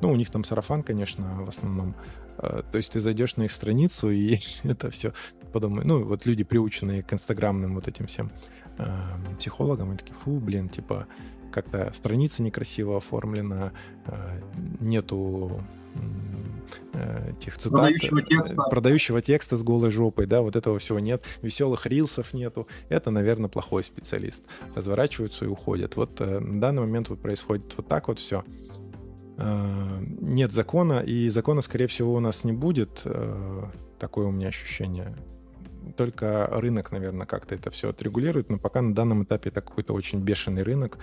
Ну, у них там сарафан, конечно, в основном. Э, то есть ты зайдешь на их страницу, и это все подумай. Ну, вот люди, приученные к инстаграмным вот этим всем э, психологам, они такие, фу, блин, типа, как-то страница некрасиво оформлена, нету этих цитат, продающего текста. продающего текста с голой жопой, да, вот этого всего нет, веселых рилсов нету, это, наверное, плохой специалист. Разворачиваются и уходят. Вот э, на данный момент вот происходит вот так вот все. Э, нет закона, и закона, скорее всего, у нас не будет. Э, такое у меня ощущение. Только рынок, наверное, как-то это все отрегулирует, но пока на данном этапе это какой-то очень бешеный рынок.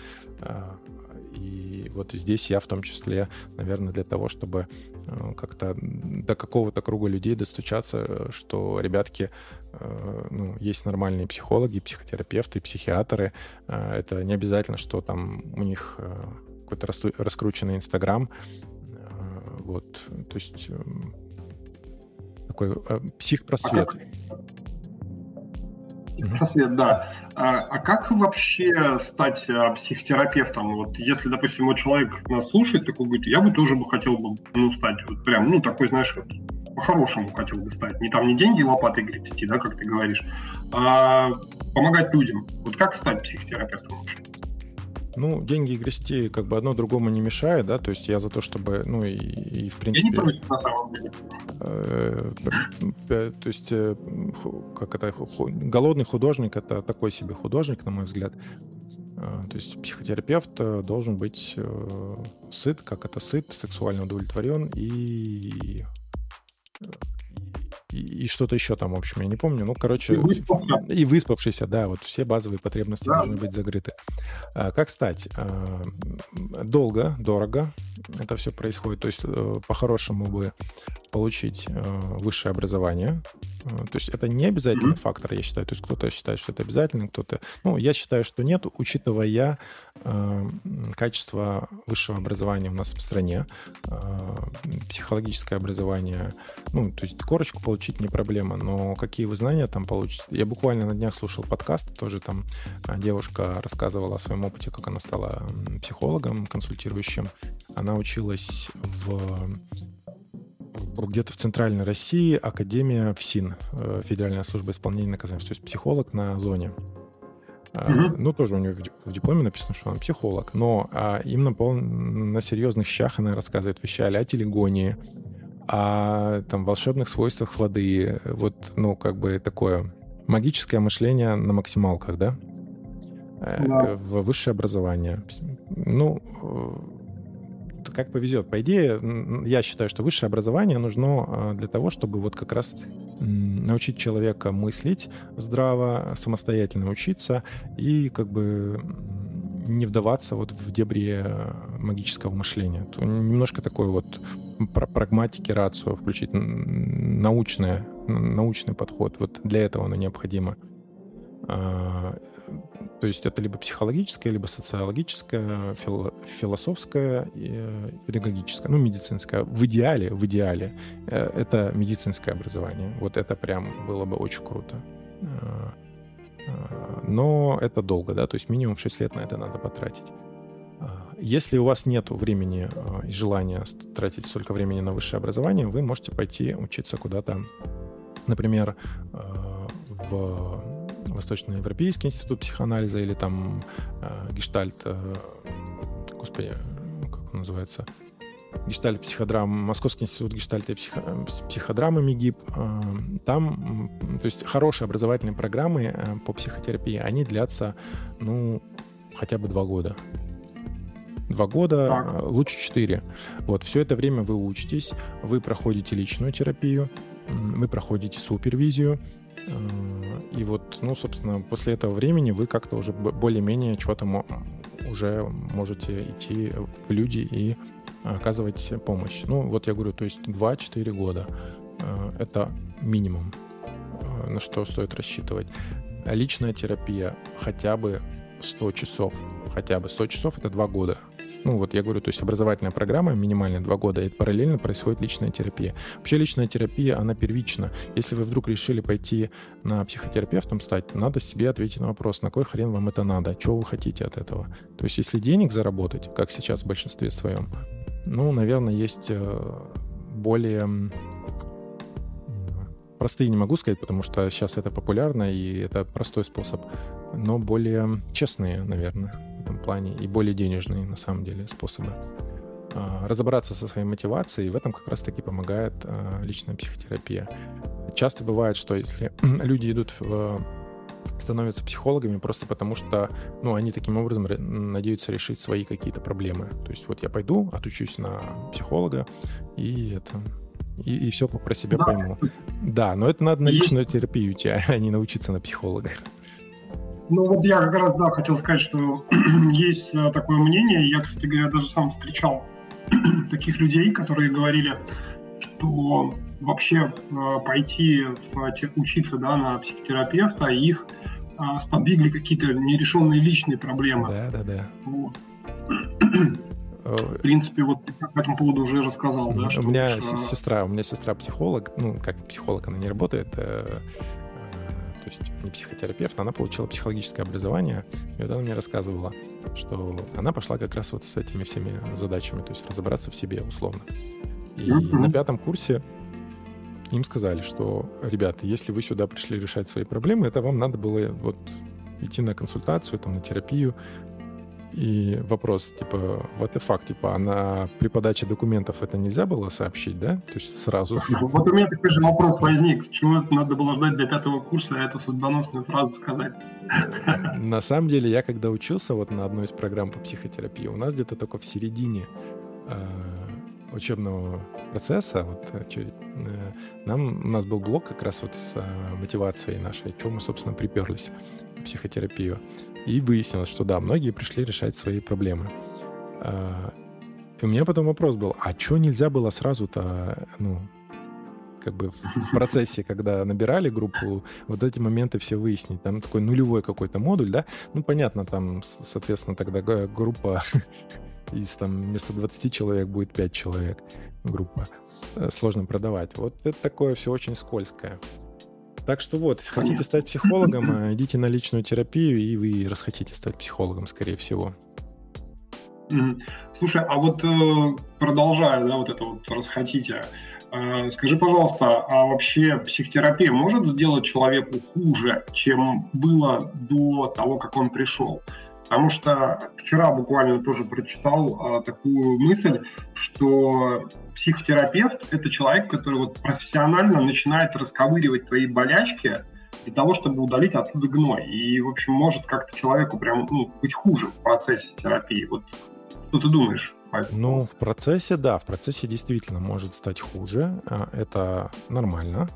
И вот здесь я в том числе, наверное, для того, чтобы э, как-то до какого-то круга людей достучаться, что, ребятки, э, ну, есть нормальные психологи, психотерапевты, психиатры. Э, это не обязательно, что там у них какой-то раскрученный Инстаграм. Вот, то есть такой психпросвет. Просвет, да. А, а как вообще стать а, психотерапевтом? Вот если, допустим, вот человек нас слушает, такой говорит, я бы тоже бы хотел бы ну, стать, вот прям, ну, такой, знаешь, вот, по-хорошему хотел бы стать. Не там не деньги лопатой гребсти, да, как ты говоришь, а помогать людям. Вот как стать психотерапевтом вообще? Ну, деньги и грести как бы одно другому не мешает, да, то есть я за то, чтобы, ну, и, и в принципе... Я не против, на самом деле. Э, э, то есть, э, как это, голодный художник — это такой себе художник, на мой взгляд. То есть психотерапевт должен быть сыт, как это сыт, сексуально удовлетворен и и, что-то еще там, в общем, я не помню. Ну, короче, и выспавшийся, и выспавшийся да, вот все базовые потребности да. должны быть закрыты. А, как стать? А, долго, дорого это все происходит. То есть, э, по-хорошему бы получить э, высшее образование. Э, то есть это не обязательный mm-hmm. фактор, я считаю. То есть кто-то считает, что это обязательно, кто-то... Ну, я считаю, что нет, учитывая качество высшего образования у нас в стране, э, психологическое образование, ну, то есть корочку получить не проблема, но какие вы знания там получите? Я буквально на днях слушал подкаст, тоже там девушка рассказывала о своем опыте, как она стала психологом, консультирующим. Она училась в где-то в Центральной России Академия ФСИН, э, Федеральная служба исполнения наказаний, то есть психолог на зоне. Mm-hmm. Ну, тоже у нее в дипломе написано, что он психолог, но а, именно по, на серьезных щах она рассказывает вещи о телегонии, о там, волшебных свойствах воды, вот, ну, как бы такое магическое мышление на максималках, да? Yeah. Э, в высшее образование. Ну, как повезет. По идее, я считаю, что высшее образование нужно а, для того, чтобы вот как раз научить человека мыслить здраво, самостоятельно учиться и как бы не вдаваться вот в дебри э, магического мышления. То немножко такой вот прагматики, рацию включить, научное, научный подход. Вот для этого оно необходимо. То есть это либо психологическое, либо социологическое, фил, философское, э, педагогическое, ну, медицинское. В идеале, в идеале э, это медицинское образование. Вот это прям было бы очень круто. А, но это долго, да, то есть минимум 6 лет на это надо потратить. Если у вас нет времени и желания тратить столько времени на высшее образование, вы можете пойти учиться куда-то, например, в Восточноевропейский институт психоанализа или там э, гештальт, э, господи, как он называется, гештальт психодрам, Московский институт гештальта и психо, психодрамы МИГИП. Э, там, то есть хорошие образовательные программы э, по психотерапии, они длятся, ну, хотя бы два года. Два года, так. Э, лучше четыре. Вот, все это время вы учитесь, вы проходите личную терапию, вы проходите супервизию, и вот, ну, собственно, после этого времени вы как-то уже более-менее что-то уже можете идти в люди и оказывать помощь. Ну, вот я говорю, то есть 2-4 года. Э, это минимум, э, на что стоит рассчитывать. Личная терапия хотя бы 100 часов. Хотя бы 100 часов — это 2 года. Ну, вот я говорю, то есть образовательная программа минимально два года, и параллельно происходит личная терапия. Вообще личная терапия, она первична. Если вы вдруг решили пойти на психотерапевтом стать, надо себе ответить на вопрос, на кой хрен вам это надо, чего вы хотите от этого. То есть если денег заработать, как сейчас в большинстве своем, ну, наверное, есть э, более простые не могу сказать, потому что сейчас это популярно и это простой способ, но более честные, наверное этом плане и более денежные, на самом деле, способы. А, разобраться со своей мотивацией, и в этом как раз-таки помогает а, личная психотерапия. Часто бывает, что если люди идут в становятся психологами просто потому, что ну, они таким образом надеются решить свои какие-то проблемы. То есть вот я пойду, отучусь на психолога, и это и, и все про себя да. пойму. Да, но это надо на личную терапию идти, а не научиться на психолога. Ну вот я как раз, да, хотел сказать, что есть э, такое мнение, я, кстати говоря, даже сам встречал таких людей, которые говорили, что вообще э, пойти учиться да, на психотерапевта, их э, сподвигли какие-то нерешенные личные проблемы. Да, да, да. Вот. В принципе, вот по этому поводу уже рассказал, да? У меня сестра, у меня сестра психолог, ну, как психолог она не работает, то есть не психотерапевт, она получила психологическое образование, и вот она мне рассказывала, что она пошла как раз вот с этими всеми задачами, то есть разобраться в себе условно. И mm-hmm. на пятом курсе им сказали, что, ребята, если вы сюда пришли решать свои проблемы, это вам надо было вот идти на консультацию, там, на терапию, и вопрос, типа, what the fuck, типа, а на, при подаче документов это нельзя было сообщить, да? То есть сразу? Вот у меня такой же вопрос возник. Чего надо было ждать до пятого курса, а эту судьбоносную фразу сказать? На самом деле, я когда учился вот на одной из программ по психотерапии, у нас где-то только в середине э, учебного процесса, вот, э, нам, у нас был блок как раз вот с мотивацией нашей, чем мы, собственно, приперлись в психотерапию. И выяснилось, что да, многие пришли решать свои проблемы. А, и у меня потом вопрос был, а что нельзя было сразу-то, ну, как бы в процессе, когда набирали группу, вот эти моменты все выяснить. Там такой нулевой какой-то модуль, да? Ну, понятно, там, соответственно, тогда группа из там вместо 20 человек будет 5 человек группа. Э, сложно продавать. Вот это такое все очень скользкое. Так что вот, если хотите стать психологом, э, идите на личную терапию, и вы расхотите стать психологом, скорее всего. Слушай, а вот э, продолжая, да, вот это вот расхотите, скажи, пожалуйста, а вообще психотерапия может сделать человеку хуже, чем было до того, как он пришел? Потому что вчера буквально тоже прочитал такую мысль, что психотерапевт – это человек, который вот профессионально начинает расковыривать твои болячки для того, чтобы удалить оттуда гной. И, в общем, может как-то человеку прям ну, быть хуже в процессе терапии. Вот что ты думаешь Ну, в процессе, да, в процессе действительно может стать хуже. А, это нормально.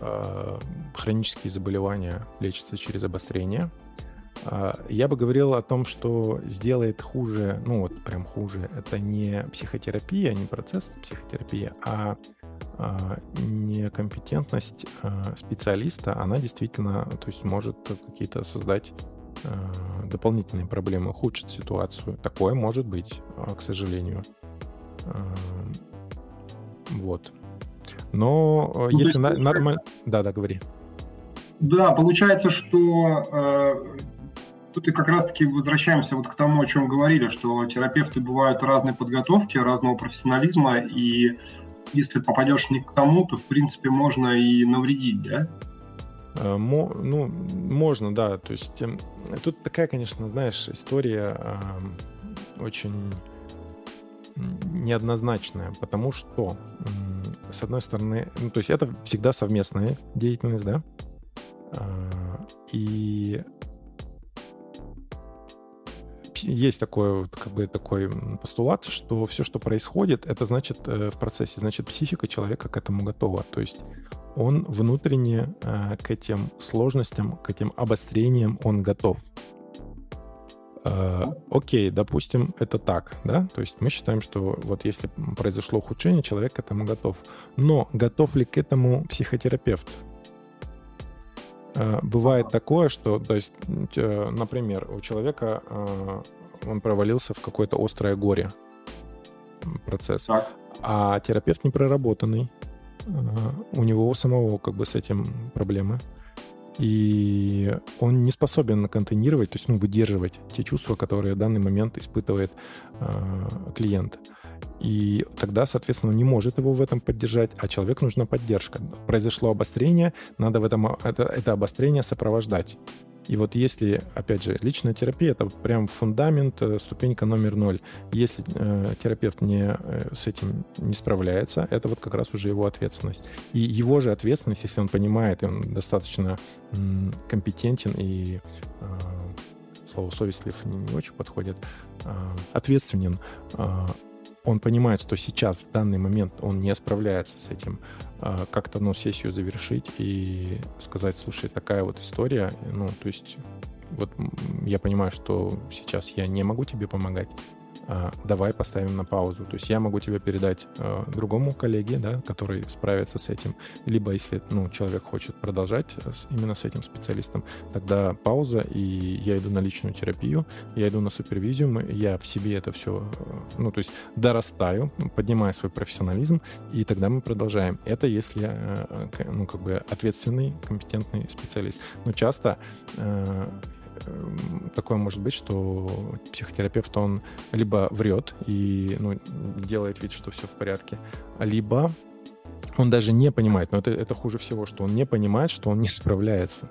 А, хронические заболевания лечатся через обострение. А, я бы говорил о том, что сделает хуже, ну вот прям хуже, это не психотерапия, не процесс психотерапии, а некомпетентность специалиста, она действительно, то есть может какие-то создать дополнительные проблемы ухудшат ситуацию. Такое может быть, а, к сожалению. Вот. Но ну, если на, нормально... Да, да, говори. Да, получается, что э, тут и как раз-таки возвращаемся вот к тому, о чем говорили, что терапевты бывают разной подготовки, разного профессионализма, и если попадешь не к тому, то, в принципе, можно и навредить, да? Э, ну, можно, да. То есть эм, тут такая, конечно, знаешь, история очень неоднозначная, потому что, с одной стороны, ну, то есть это всегда совместная деятельность, да, а, и есть такой, как бы, такой постулат, что все, что происходит, это значит э, в процессе, значит психика человека к этому готова. То есть он внутренне э, к этим сложностям, к этим обострениям он готов. Э, окей, допустим, это так, да? То есть мы считаем, что вот если произошло ухудшение, человек к этому готов. Но готов ли к этому психотерапевт? Э, бывает такое, что, то есть, э, например, у человека э, он провалился в какое-то острое горе процесс, так. а терапевт не проработанный, у него самого как бы с этим проблемы. И он не способен контейнировать, то есть ну, выдерживать те чувства, которые в данный момент испытывает э, клиент. И тогда, соответственно, он не может его в этом поддержать, а человеку нужна поддержка. Произошло обострение, надо в этом, это, это обострение сопровождать. И вот если, опять же, личная терапия — это прям фундамент, э, ступенька номер ноль. Если э, терапевт не, э, с этим не справляется, это вот как раз уже его ответственность. И его же ответственность, если он понимает, и он достаточно м, компетентен и э, слово совестлив не, не очень подходит, э, ответственен, э, он понимает, что сейчас, в данный момент, он не справляется с этим, а, как-то, ну, сессию завершить и сказать, слушай, такая вот история, ну, то есть вот я понимаю, что сейчас я не могу тебе помогать, давай поставим на паузу. То есть я могу тебе передать э, другому коллеге, да, который справится с этим. Либо если ну, человек хочет продолжать с, именно с этим специалистом, тогда пауза, и я иду на личную терапию, я иду на супервизию, я в себе это все, э, ну, то есть дорастаю, поднимаю свой профессионализм, и тогда мы продолжаем. Это если, э, ну, как бы ответственный, компетентный специалист. Но часто Эм, такое может быть, что психотерапевт, он либо врет и ну, делает вид, что все в порядке, либо он даже не понимает, но это, это хуже всего, что он не понимает, что он не справляется.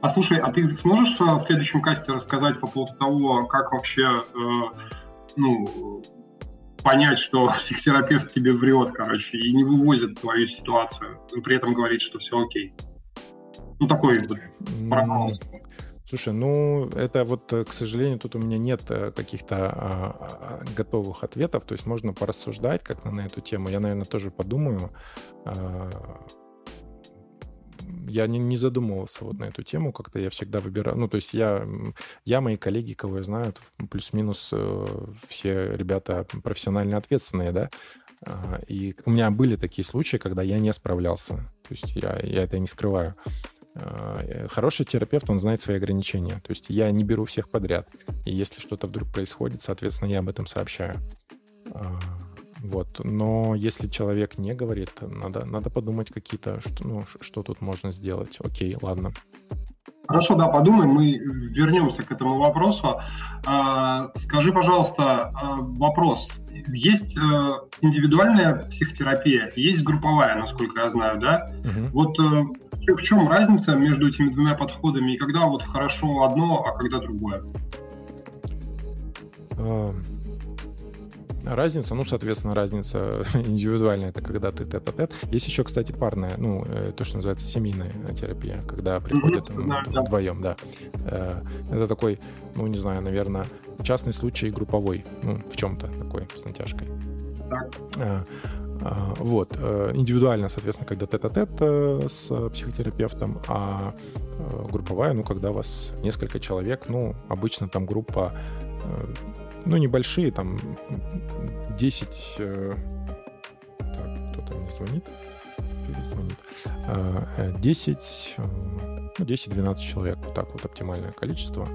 А слушай, а ты сможешь в следующем касте рассказать по поводу того, как вообще э, ну, понять, что психотерапевт тебе врет, короче, и не вывозит твою ситуацию, и при этом говорит, что все окей? Ну, такой вот вопрос. Слушай, ну это вот, э, к сожалению, тут у меня нет э, каких-то а, а, готовых ответов, то есть можно порассуждать как-то на эту тему. Я, наверное, тоже подумаю. А, я не, не задумывался вот на эту тему, как-то я всегда выбираю. Ну, то есть я, я, мои коллеги, кого я знаю, плюс-минус э, все ребята профессионально ответственные, да, и у меня были такие случаи, когда я не справлялся. То есть я, я это не скрываю. Э, хороший терапевт, он знает свои ограничения. То есть я не беру всех подряд. И если что-то вдруг происходит, соответственно, я об этом сообщаю. А, вот. Но если человек не говорит, надо, надо подумать какие-то, что, ну, что тут можно сделать. Окей, ладно. Хорошо, да, подумаем, мы вернемся к этому вопросу. А, скажи, пожалуйста, а, вопрос. Есть э, индивидуальная психотерапия, есть групповая, насколько я знаю, да? Угу. Вот э, в чем разница между этими двумя подходами, и когда вот хорошо одно, а когда другое? А, разница, ну, соответственно, разница индивидуальная, это когда ты тет-а-тет. Есть еще, кстати, парная, ну, э, то, что называется семейная терапия, когда приходят mm-hmm, знаю, вдвоем, да. Э, это такой, ну, не знаю, наверное, частный случай групповой, ну, в чем-то такой, с натяжкой. Так. Э, вот. Индивидуально, соответственно, когда тет-а-тет с психотерапевтом, а групповая, ну, когда вас несколько человек, ну, обычно там группа ну, небольшие, там 10... Э, так, кто там не звонит? Перезвонит. 10, э, э, ну, 10-12 человек, вот так вот оптимальное количество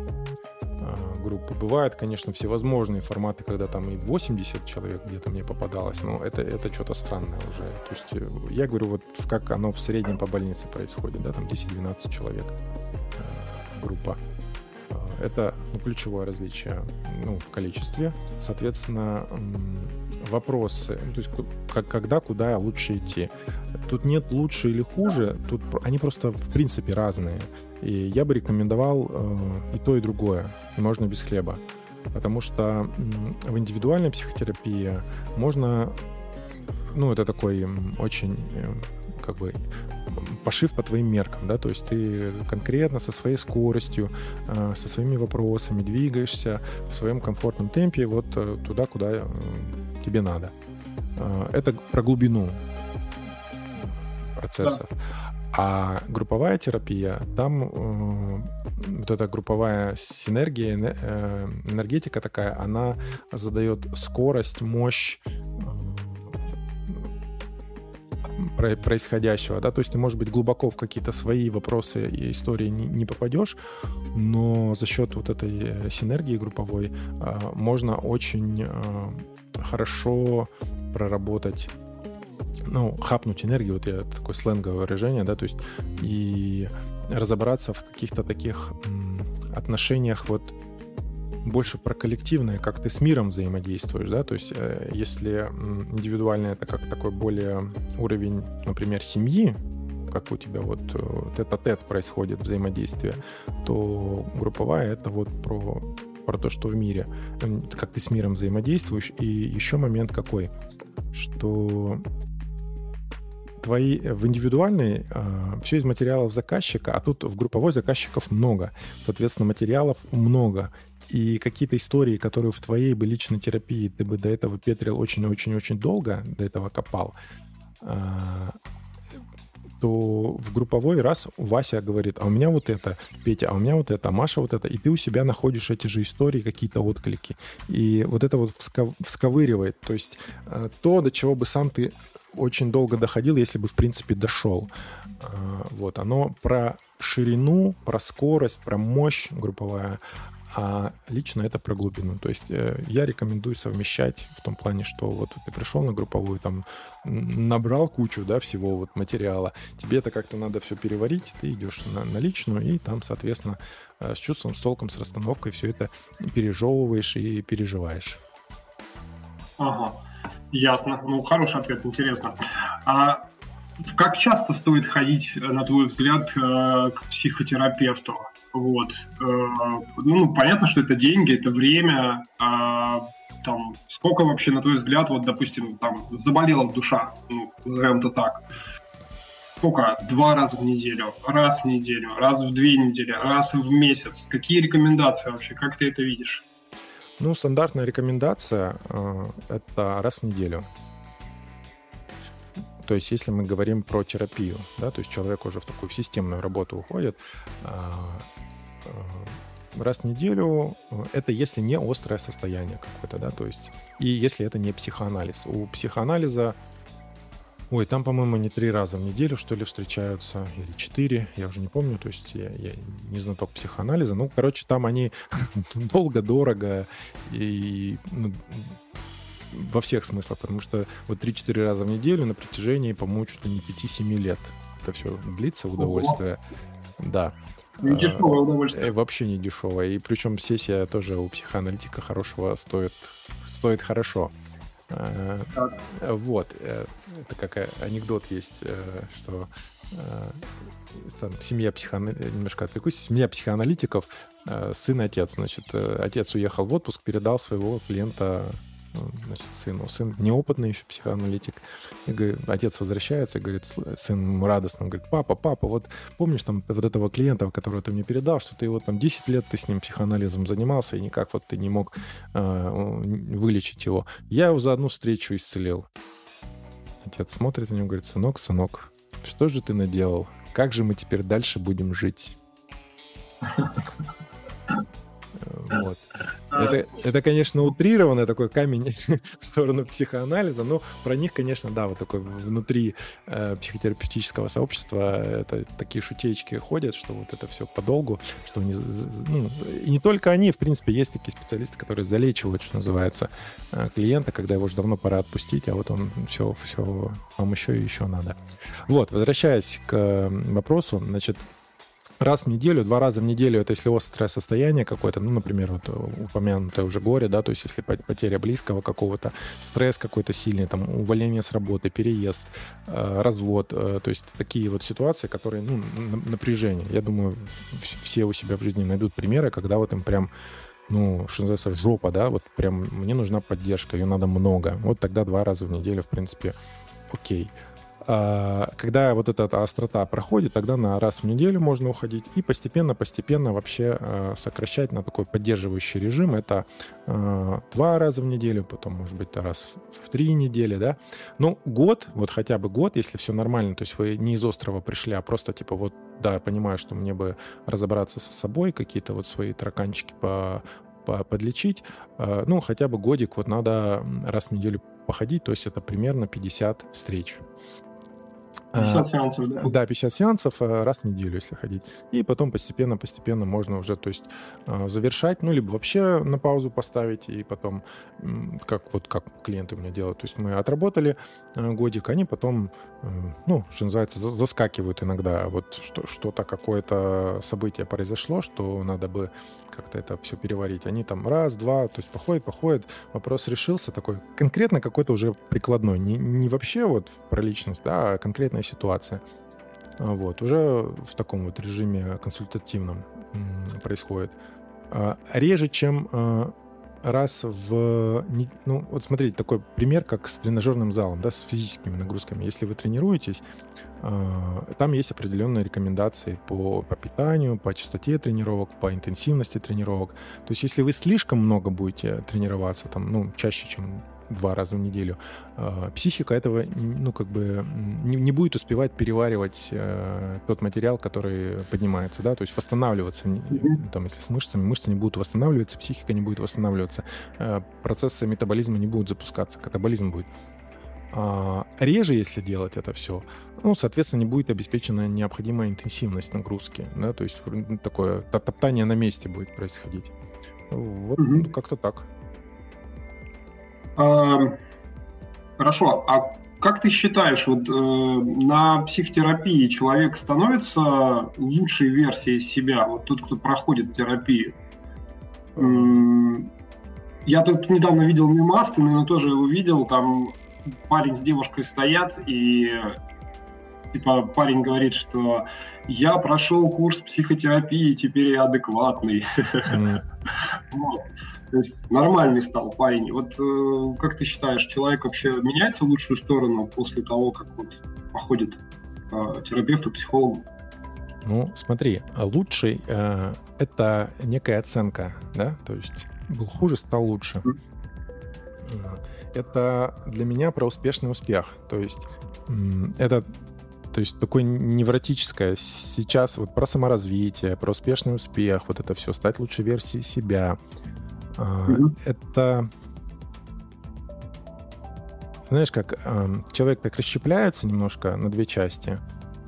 группы. Бывают, конечно, всевозможные форматы, когда там и 80 человек где-то мне попадалось, но это, это что-то странное уже. То есть я говорю, вот как оно в среднем по больнице происходит, да, там 10-12 человек группа. Это ну, ключевое различие ну, в количестве. Соответственно, вопросы, ну, то есть как, когда, куда лучше идти. Тут нет лучше или хуже, тут они просто в принципе разные. И я бы рекомендовал э, и то, и другое. И можно без хлеба. Потому что в индивидуальной психотерапии можно, ну, это такой очень э, как бы пошив по твоим меркам, да, то есть ты конкретно со своей скоростью, э, со своими вопросами двигаешься в своем комфортном темпе вот э, туда, куда э, тебе надо. Это про глубину процессов. Да. А групповая терапия, там э, вот эта групповая синергия, энергетика такая, она задает скорость, мощь, происходящего, да, то есть ты, может быть, глубоко в какие-то свои вопросы и истории не, не попадешь, но за счет вот этой э, синергии групповой а, можно очень а, хорошо проработать ну, хапнуть энергию, вот я такое сленговое выражение, да, то есть и разобраться в каких-то таких отношениях вот больше про коллективное, как ты с миром взаимодействуешь, да, то есть э, если индивидуально это как такой более уровень, например, семьи, как у тебя вот э, тет-а-тет происходит взаимодействие, то групповая это вот про про то, что в мире, как ты с миром взаимодействуешь. И еще момент какой, что твои э, в индивидуальной э, все из материалов заказчика, а тут в групповой заказчиков много. Соответственно, материалов много и какие-то истории, которые в твоей бы личной терапии ты бы до этого петрил очень-очень-очень долго, до этого копал, а, то в групповой раз Вася говорит, а у меня вот это, Петя, а у меня вот это, а Маша вот это, и ты у себя находишь эти же истории, какие-то отклики. И вот это вот всков... всковыривает, то есть а, то, до чего бы сам ты очень долго доходил, если бы, в принципе, дошел. Вот, оно про ширину, про скорость, про мощь групповая, а лично это про глубину. То есть э, я рекомендую совмещать в том плане, что вот ты пришел на групповую, там набрал кучу да, всего вот материала, тебе это как-то надо все переварить, ты идешь на, на личную и там, соответственно, э, с чувством, с толком, с расстановкой все это пережевываешь и переживаешь. Ага, ясно. Ну, хороший ответ, интересно. А как часто стоит ходить, на твой взгляд, э, к психотерапевту? Вот. Э, ну, понятно, что это деньги, это время. А, там, сколько вообще, на твой взгляд, вот, допустим, там, заболела душа, ну, назовем это так. Сколько? Два раза в неделю, раз в неделю, раз в две недели, раз в месяц. Какие рекомендации вообще? Как ты это видишь? Ну, стандартная рекомендация э, это раз в неделю. То есть, если мы говорим про терапию, да, то есть человек уже в такую системную работу уходит, а, а, раз в неделю, это если не острое состояние какое-то, да, то есть, и если это не психоанализ. У психоанализа Ой, там, по-моему, не три раза в неделю, что ли, встречаются, или четыре, я уже не помню, то есть я, я не знаток психоанализа. Ну, короче, там они долго, дорого, и ну, во всех смыслах, потому что вот 3-4 раза в неделю на протяжении, по-моему, чуть ли не 5-7 лет это все длится, удовольствие. Ого. Да. Не дешевое удовольствие. Э, вообще не дешевое. И причем сессия тоже у психоаналитика хорошего стоит, стоит хорошо. Э, так. Вот. Э, это как анекдот есть, что там, семья психоаналитиков, немножко отвлекусь, семья психоаналитиков, сын и отец. Значит, отец уехал в отпуск, передал своего клиента значит, сыну. Сын неопытный еще психоаналитик. И говорит, отец возвращается и говорит, сын радостно, говорит, папа, папа, вот помнишь там вот этого клиента, которого ты мне передал, что ты его там 10 лет ты с ним психоанализом занимался, и никак вот ты не мог э, вылечить его. Я его за одну встречу исцелил. Отец смотрит на него говорит, сынок, сынок, что же ты наделал? Как же мы теперь дальше будем жить? Вот. Это, это, конечно, утрированный такой камень в сторону психоанализа, но про них, конечно, да, вот такой внутри э, психотерапевтического сообщества это такие шутеечки ходят, что вот это все подолгу, что они, ну, и не только они, в принципе, есть такие специалисты, которые залечивают, что называется, э, клиента, когда его уже давно пора отпустить, а вот он все, все, вам еще и еще надо. Вот, возвращаясь к вопросу, значит, раз в неделю, два раза в неделю, это если острое состояние какое-то, ну, например, вот упомянутое уже горе, да, то есть если потеря близкого какого-то, стресс какой-то сильный, там, увольнение с работы, переезд, э, развод, э, то есть такие вот ситуации, которые, ну, напряжение. Я думаю, все у себя в жизни найдут примеры, когда вот им прям ну, что называется, жопа, да, вот прям мне нужна поддержка, ее надо много. Вот тогда два раза в неделю, в принципе, окей. А, когда вот эта острота проходит, тогда на раз в неделю можно уходить и постепенно-постепенно вообще а, сокращать на такой поддерживающий режим. Это а, два раза в неделю, потом, может быть, раз в три недели, да. Ну, год, вот хотя бы год, если все нормально, то есть вы не из острова пришли, а просто типа вот, да, понимаю, что мне бы разобраться со собой, какие-то вот свои тараканчики по подлечить, ну, хотя бы годик вот надо раз в неделю походить, то есть это примерно 50 встреч. 50 а, сеансов, да? Да, 50 сеансов э, раз в неделю, если ходить. И потом постепенно-постепенно можно уже, то есть, э, завершать, ну, либо вообще на паузу поставить, и потом, как вот как клиенты у меня делают, то есть мы отработали э, годик, они потом, ну, что называется, заскакивают иногда. Вот что, что-то, какое-то событие произошло, что надо бы как-то это все переварить. Они там раз, два, то есть походят, походят, вопрос решился такой, конкретно какой-то уже прикладной, не, не вообще вот про личность, да, а конкретная ситуация. А, вот, уже в таком вот режиме консультативном происходит. А, реже, чем а, раз в... Ну, вот смотрите, такой пример, как с тренажерным залом, да, с физическими нагрузками. Если вы тренируетесь, там есть определенные рекомендации по, по питанию, по частоте тренировок, по интенсивности тренировок. То есть если вы слишком много будете тренироваться, там, ну, чаще, чем два раза в неделю, а, психика этого, ну, как бы не, не будет успевать переваривать э, тот материал, который поднимается, да, то есть восстанавливаться, там, если с мышцами, мышцы не будут восстанавливаться, психика не будет восстанавливаться, э, процессы метаболизма не будут запускаться, катаболизм будет. А реже, если делать это все, ну, соответственно, не будет обеспечена необходимая интенсивность нагрузки, да, то есть такое топтание на месте будет происходить. Вот mm-hmm. как-то так. Хорошо, а как ты считаешь, вот э, на психотерапии человек становится лучшей версией себя? Вот тот, кто проходит терапию. я тут недавно видел мемасты, но тоже его видел, там парень с девушкой стоят, и типа парень говорит, что я прошел курс психотерапии, теперь я адекватный. Mm. вот. То есть нормальный стал парень. Вот э, как ты считаешь, человек вообще меняется в лучшую сторону после того, как вот походит к терапевту, психологу? Ну, смотри, лучший э, это некая оценка, да, то есть был хуже, стал лучше. Mm. Это для меня про успешный успех. То есть это то есть такое невротическое сейчас вот про саморазвитие, про успешный успех, вот это все, стать лучшей версией себя. Mm-hmm. Это знаешь, как э, человек так расщепляется немножко на две части.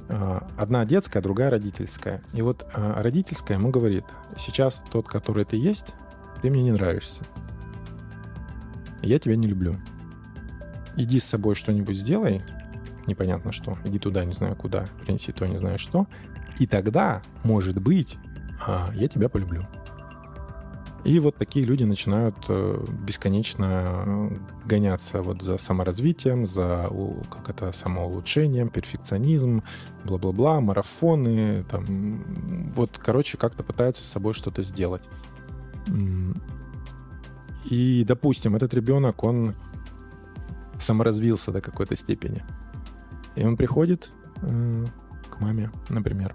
Э, одна детская, другая родительская. И вот э, родительская ему говорит, сейчас тот, который ты есть, ты мне не нравишься. Я тебя не люблю. Иди с собой что-нибудь сделай, непонятно что, иди туда, не знаю куда, принеси то, не знаю что, и тогда, может быть, я тебя полюблю. И вот такие люди начинают э, бесконечно гоняться вот за саморазвитием, за как это самоулучшением, перфекционизм, бла-бла-бла, марафоны, там, вот, короче, как-то пытаются с собой что-то сделать. И, допустим, этот ребенок, он саморазвился до какой-то степени. И он приходит э, к маме, например,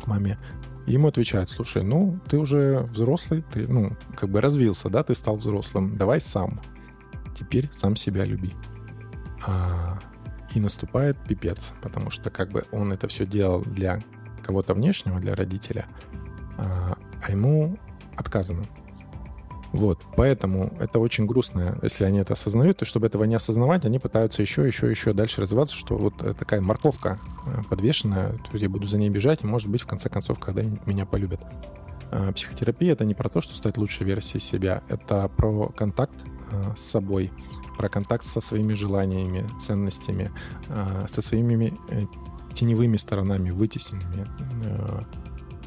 к маме, ему отвечают, слушай, ну, ты уже взрослый, ты, ну, как бы развился, да, ты стал взрослым, давай сам. Теперь сам себя люби. А, и наступает пипец, потому что как бы он это все делал для кого-то внешнего, для родителя, а, а ему отказано. Вот, поэтому это очень грустно, если они это осознают, и чтобы этого не осознавать, они пытаются еще, еще, еще дальше развиваться, что вот такая морковка э, подвешенная, я буду за ней бежать, и, может быть, в конце концов, когда-нибудь меня полюбят. А психотерапия — это не про то, что стать лучшей версией себя, это про контакт э, с собой, про контакт со своими желаниями, ценностями, э, со своими теневыми сторонами, вытесненными,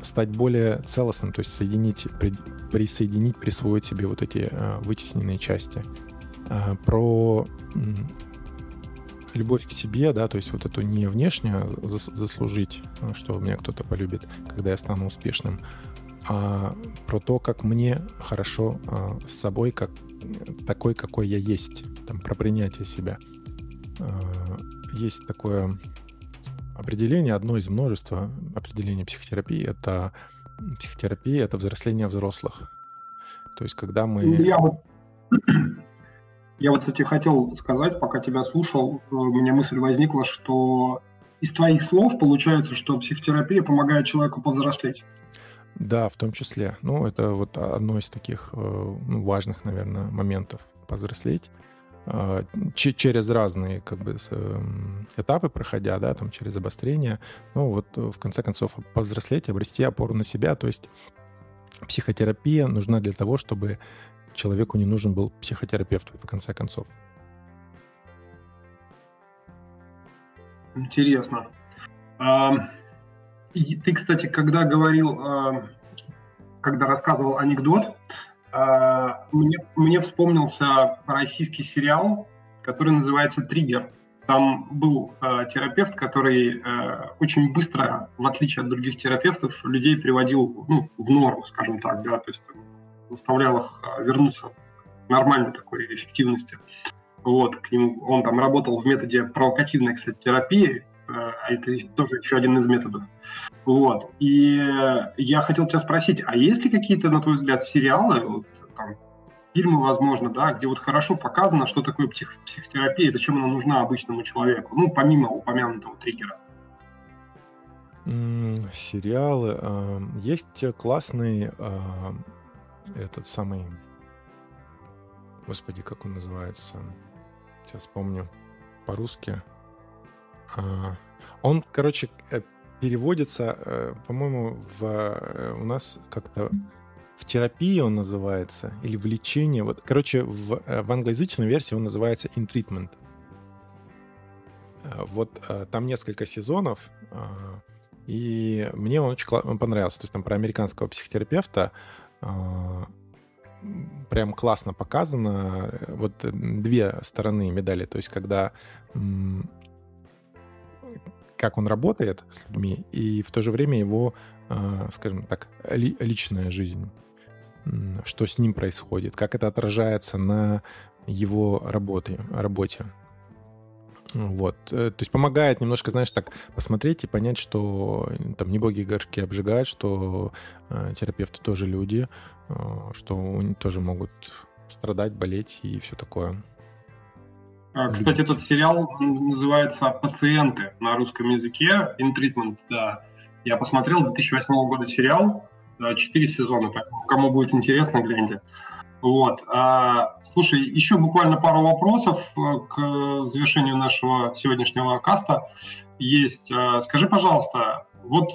стать более целостным, то есть соединить, при, присоединить, присвоить себе вот эти а, вытесненные части. А, про любовь к себе, да, то есть вот эту не внешнюю зас, заслужить, а, что меня кто-то полюбит, когда я стану успешным, а про то, как мне хорошо а, с собой, как такой, какой я есть, там, про принятие себя. А, есть такое определение, одно из множества определений психотерапии, это психотерапия — это взросление взрослых. То есть когда мы... Я вот, я вот, кстати, хотел сказать, пока тебя слушал, у меня мысль возникла, что из твоих слов получается, что психотерапия помогает человеку повзрослеть. Да, в том числе. Ну, это вот одно из таких э, ну, важных, наверное, моментов повзрослеть. А, через разные как бы эм, этапы проходя, да, там через обострение, ну вот э, в конце концов повзрослеть, обрести опору на себя, то есть психотерапия нужна для того, чтобы человеку не нужен был психотерапевт в конце концов. Интересно. А, ты, кстати, когда говорил, а, когда рассказывал анекдот, мне, мне вспомнился российский сериал, который называется «Триггер». Там был э, терапевт, который э, очень быстро, в отличие от других терапевтов, людей приводил ну, в норму, скажем так, да, то есть заставлял их вернуться к нормальной такой эффективности. Вот, к нему, он там работал в методе провокативной, кстати, терапии, э, а это тоже еще один из методов. Вот. И я хотел тебя спросить, а есть ли какие-то, на твой взгляд, сериалы, вот, там, фильмы, возможно, да, где вот хорошо показано, что такое псих, психотерапия зачем она нужна обычному человеку, ну, помимо упомянутого триггера? сериалы. Э, есть классный э, этот самый... Господи, как он называется? Сейчас помню. По-русски. А, он, короче, э, переводится, э, по-моему, в, э, у нас как-то в терапии он называется, или в лечении. Вот, короче, в, э, в англоязычной версии он называется in treatment. Вот там несколько сезонов, и мне он очень понравился. То есть там про американского психотерапевта прям классно показано. Вот две стороны медали. То есть когда как он работает с людьми, и в то же время его, а, скажем так, личная жизнь, что с ним происходит, как это отражается на его работе, работе. Вот. Э, то есть помогает немножко, знаешь, так посмотреть и понять, что там не боги горшки обжигают, что э, терапевты тоже люди, э, что они тоже могут страдать, болеть и все такое. А, кстати, этот сериал называется «Пациенты» на русском языке. «In Treatment», да. Я посмотрел 2008 года сериал, четыре сезона, поэтому кому будет интересно, гляньте. Вот. А, слушай, еще буквально пару вопросов э, к завершению нашего сегодняшнего каста есть. А, скажи, пожалуйста, вот,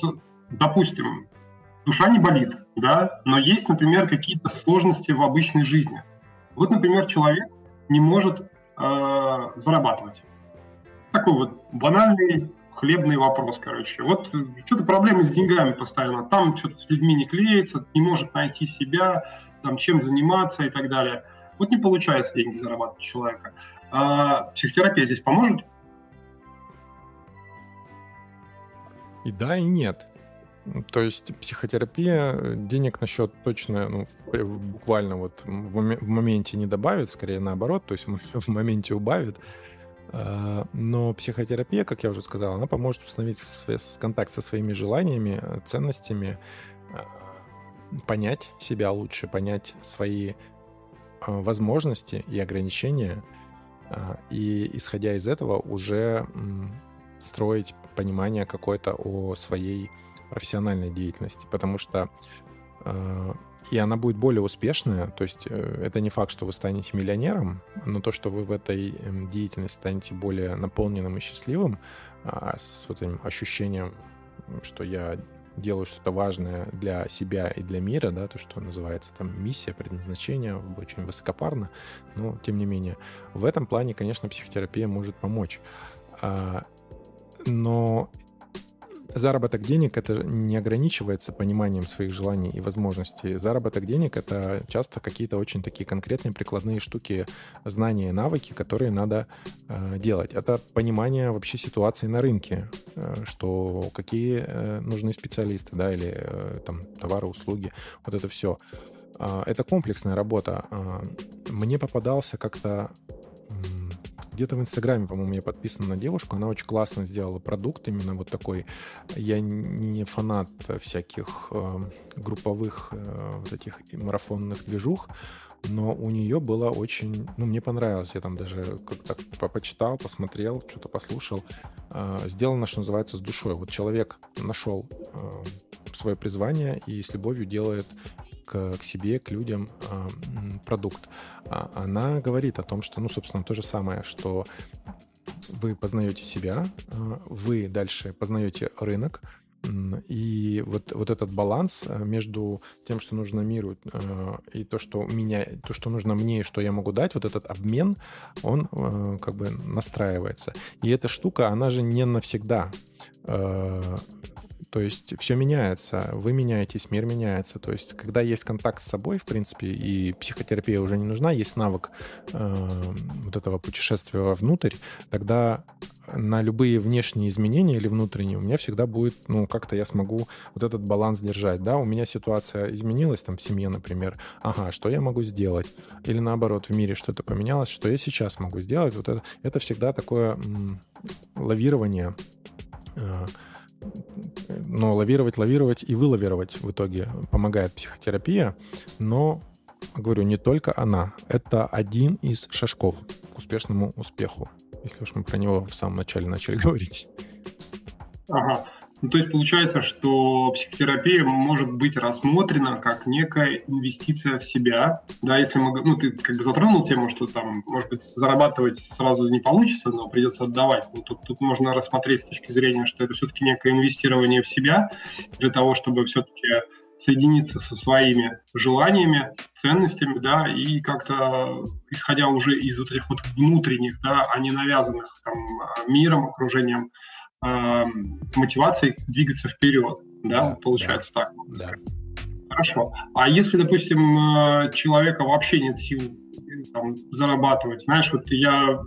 допустим, душа не болит, да, но есть, например, какие-то сложности в обычной жизни. Вот, например, человек не может э, зарабатывать. Такой вот банальный хлебный вопрос, короче. Вот что-то проблемы с деньгами постоянно. Там что-то с людьми не клеится, не может найти себя, там, чем заниматься и так далее. Вот не получается деньги зарабатывать человека. А психотерапия здесь поможет? И да, и нет. То есть психотерапия денег на счет точно, ну, буквально вот в, моменте не добавит, скорее наоборот, то есть в моменте убавит. А, но психотерапия, как я уже сказал, она поможет установить контакт со своими желаниями, ценностями, а, понять себя лучше, понять свои а, возможности и ограничения, и исходя из этого уже строить понимание какое-то о своей профессиональной деятельности, потому что и она будет более успешная. То есть э, это не факт, что вы станете миллионером, но то, что вы в этой эм, деятельности станете более наполненным и счастливым, а, с вот этим ощущением, что я делаю что-то важное для себя и для мира, да, то, что называется там миссия, предназначение, очень высокопарно, но тем не менее. В этом плане, конечно, психотерапия может помочь. А, но заработок денег это не ограничивается пониманием своих желаний и возможностей. Заработок денег это часто какие-то очень такие конкретные прикладные штуки, знания и навыки, которые надо э, делать. Это понимание вообще ситуации на рынке, э, что какие э, нужны специалисты, да, или э, там товары, услуги, вот это все. Э, это комплексная работа. Э, мне попадался как-то где-то в Инстаграме, по-моему, я подписан на девушку, она очень классно сделала продукт именно вот такой. Я не фанат всяких э, групповых э, вот этих марафонных движух, но у нее было очень, ну, мне понравилось, я там даже как-то почитал, посмотрел, что-то послушал. Э, сделано, что называется, с душой. Вот человек нашел э, свое призвание и с любовью делает к, к себе, к людям э, продукт. А она говорит о том, что, ну, собственно, то же самое, что вы познаете себя, э, вы дальше познаете рынок, и вот, вот этот баланс между тем, что нужно миру, и то, что меня, то, что нужно мне, и что я могу дать, вот этот обмен, он как бы настраивается. И эта штука, она же не навсегда. То есть все меняется, вы меняетесь, мир меняется. То есть когда есть контакт с собой, в принципе, и психотерапия уже не нужна, есть навык э, вот этого путешествия вовнутрь, тогда на любые внешние изменения или внутренние у меня всегда будет, ну, как-то я смогу вот этот баланс держать, да, у меня ситуация изменилась там в семье, например, ага, что я могу сделать? Или наоборот, в мире что-то поменялось, что я сейчас могу сделать? Вот это, это всегда такое м, лавирование э, но лавировать, лавировать и вылавировать в итоге помогает психотерапия, но, говорю, не только она. Это один из шажков к успешному успеху, если уж мы про него в самом начале начали говорить. Ага. Ну, то есть получается, что психотерапия может быть рассмотрена как некая инвестиция в себя. Да, если мы, ну, ты как бы затронул тему, что там, может быть, зарабатывать сразу не получится, но придется отдавать. Ну, тут, тут можно рассмотреть с точки зрения, что это все-таки некое инвестирование в себя для того, чтобы все-таки соединиться со своими желаниями, ценностями, да, и как-то, исходя уже из вот этих вот внутренних, да, а не навязанных там миром, окружением, э, мотивацией двигаться вперед, да, да получается да, так. Да. Хорошо. А если, допустим, э, человека вообще нет сил э, там, зарабатывать, знаешь, вот я,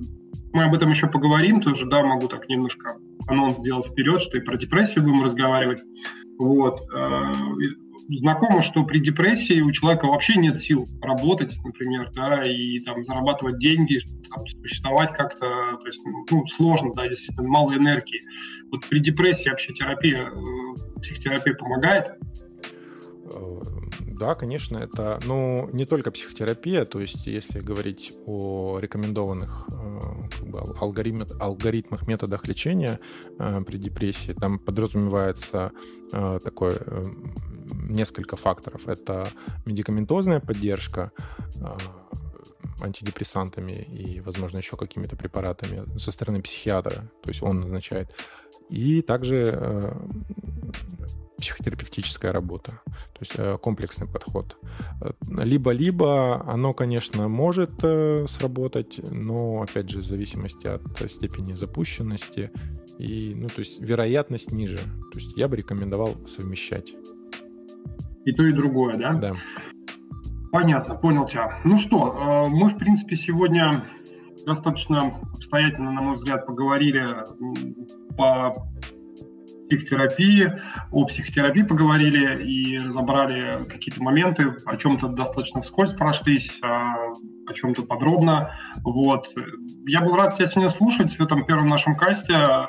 мы об этом еще поговорим тоже, да, могу так немножко анонс сделать вперед, что и про депрессию будем разговаривать. Вот. Э, знакомо, что при депрессии у человека вообще нет сил работать, например, да, и там зарабатывать деньги, там, существовать как-то, то есть, ну, сложно, да, действительно, мало энергии. Вот при депрессии вообще терапия, э, психотерапия помогает? Э, да, конечно, это, ну, не только психотерапия, то есть если говорить о рекомендованных э, как бы, алгоритм, алгоритмах, методах лечения при депрессии, там подразумевается такой несколько факторов. Это медикаментозная поддержка а, антидепрессантами и, возможно, еще какими-то препаратами со стороны психиатра, то есть он назначает. И также э, психотерапевтическая работа, то есть э, комплексный подход. Либо-либо оно, конечно, может э, сработать, но, опять же, в зависимости от степени запущенности, и, ну, то есть вероятность ниже. То есть я бы рекомендовал совмещать и то, и другое, да? Да. Понятно, понял тебя. Ну что, э, мы, в принципе, сегодня достаточно обстоятельно, на мой взгляд, поговорили по психотерапии, о психотерапии поговорили и разобрали какие-то моменты, о чем-то достаточно вскользь прошлись, о, о чем-то подробно. Вот. Я был рад тебя сегодня слушать в этом первом нашем касте, э,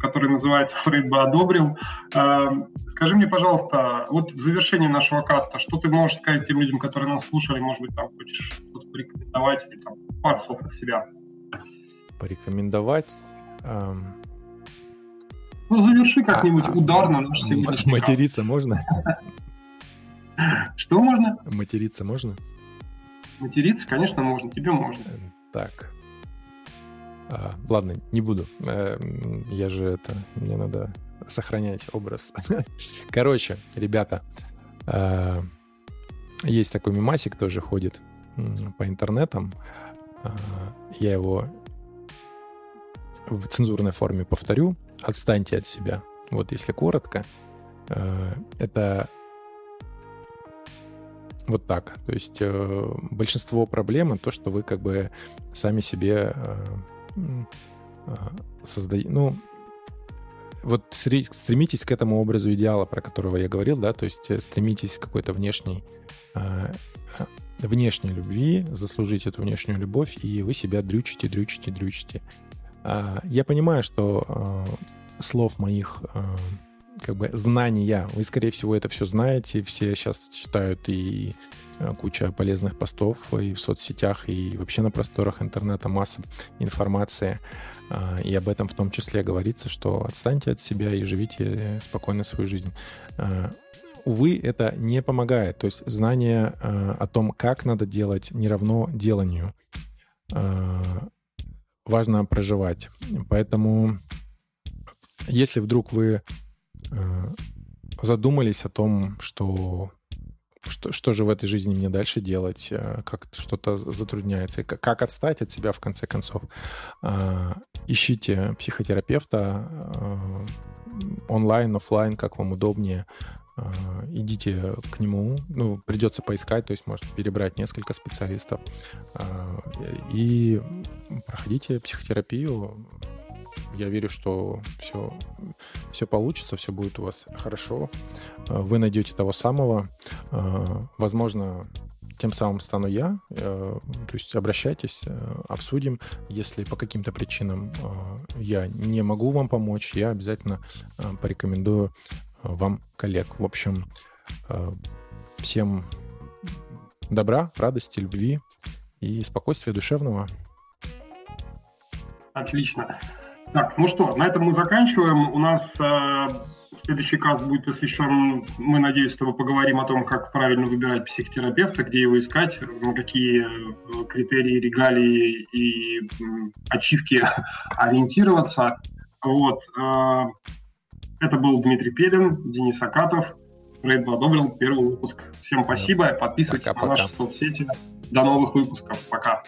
который называется «Фрейд бы одобрил». Э, скажи мне, пожалуйста, вот в завершении нашего каста, что ты можешь сказать тем людям, которые нас слушали, может быть, там хочешь что-то порекомендовать или там пару слов от себя? Порекомендовать? Эм... Ну, заверши как-нибудь а, ударно наш сегодняшний Материться можно? Что можно? Материться можно? Материться, конечно, можно. Тебе можно. Так. А, ладно, не буду. Э, я же это... Мне надо сохранять образ. Короче, ребята, э, есть такой мимасик, тоже ходит по интернетам. Я его в цензурной форме повторю отстаньте от себя. Вот если коротко, э, это вот так. То есть э, большинство проблем то, что вы как бы сами себе э, создаете. Ну, вот стремитесь к этому образу идеала, про которого я говорил, да, то есть стремитесь к какой-то внешней внешней любви, заслужить эту внешнюю любовь, и вы себя дрючите, дрючите, дрючите. А, я понимаю, что а, слов моих а, как бы знания, вы, скорее всего, это все знаете, все сейчас читают и куча полезных постов и в соцсетях, и вообще на просторах интернета масса информации. И об этом в том числе говорится, что отстаньте от себя и живите спокойно свою жизнь. Увы, это не помогает. То есть знание о том, как надо делать, не равно деланию важно проживать. Поэтому, если вдруг вы э, задумались о том, что что, что же в этой жизни мне дальше делать, э, как что-то затрудняется, как, отстать от себя в конце концов. Э, ищите психотерапевта онлайн, офлайн, как вам удобнее. А, идите к нему, ну, придется поискать, то есть, может, перебрать несколько специалистов а, и проходите психотерапию. Я верю, что все, все получится, все будет у вас хорошо. А, вы найдете того самого. Возможно, тем самым стану я. То есть обращайтесь, обсудим. Если по каким-то причинам я не могу вам помочь, я обязательно порекомендую вам коллег. В общем, э, всем добра, радости, любви и спокойствия душевного. Отлично. Так, ну что, на этом мы заканчиваем. У нас э, следующий каст будет посвящен, мы, надеюсь, с тобой поговорим о том, как правильно выбирать психотерапевта, где его искать, какие э, критерии, регалии и э, ачивки ориентироваться. Вот. Э, это был Дмитрий Пелин, Денис Акатов. Рейд одобрил первый выпуск. Всем спасибо. Подписывайтесь пока, на пока. наши соцсети. До новых выпусков. Пока.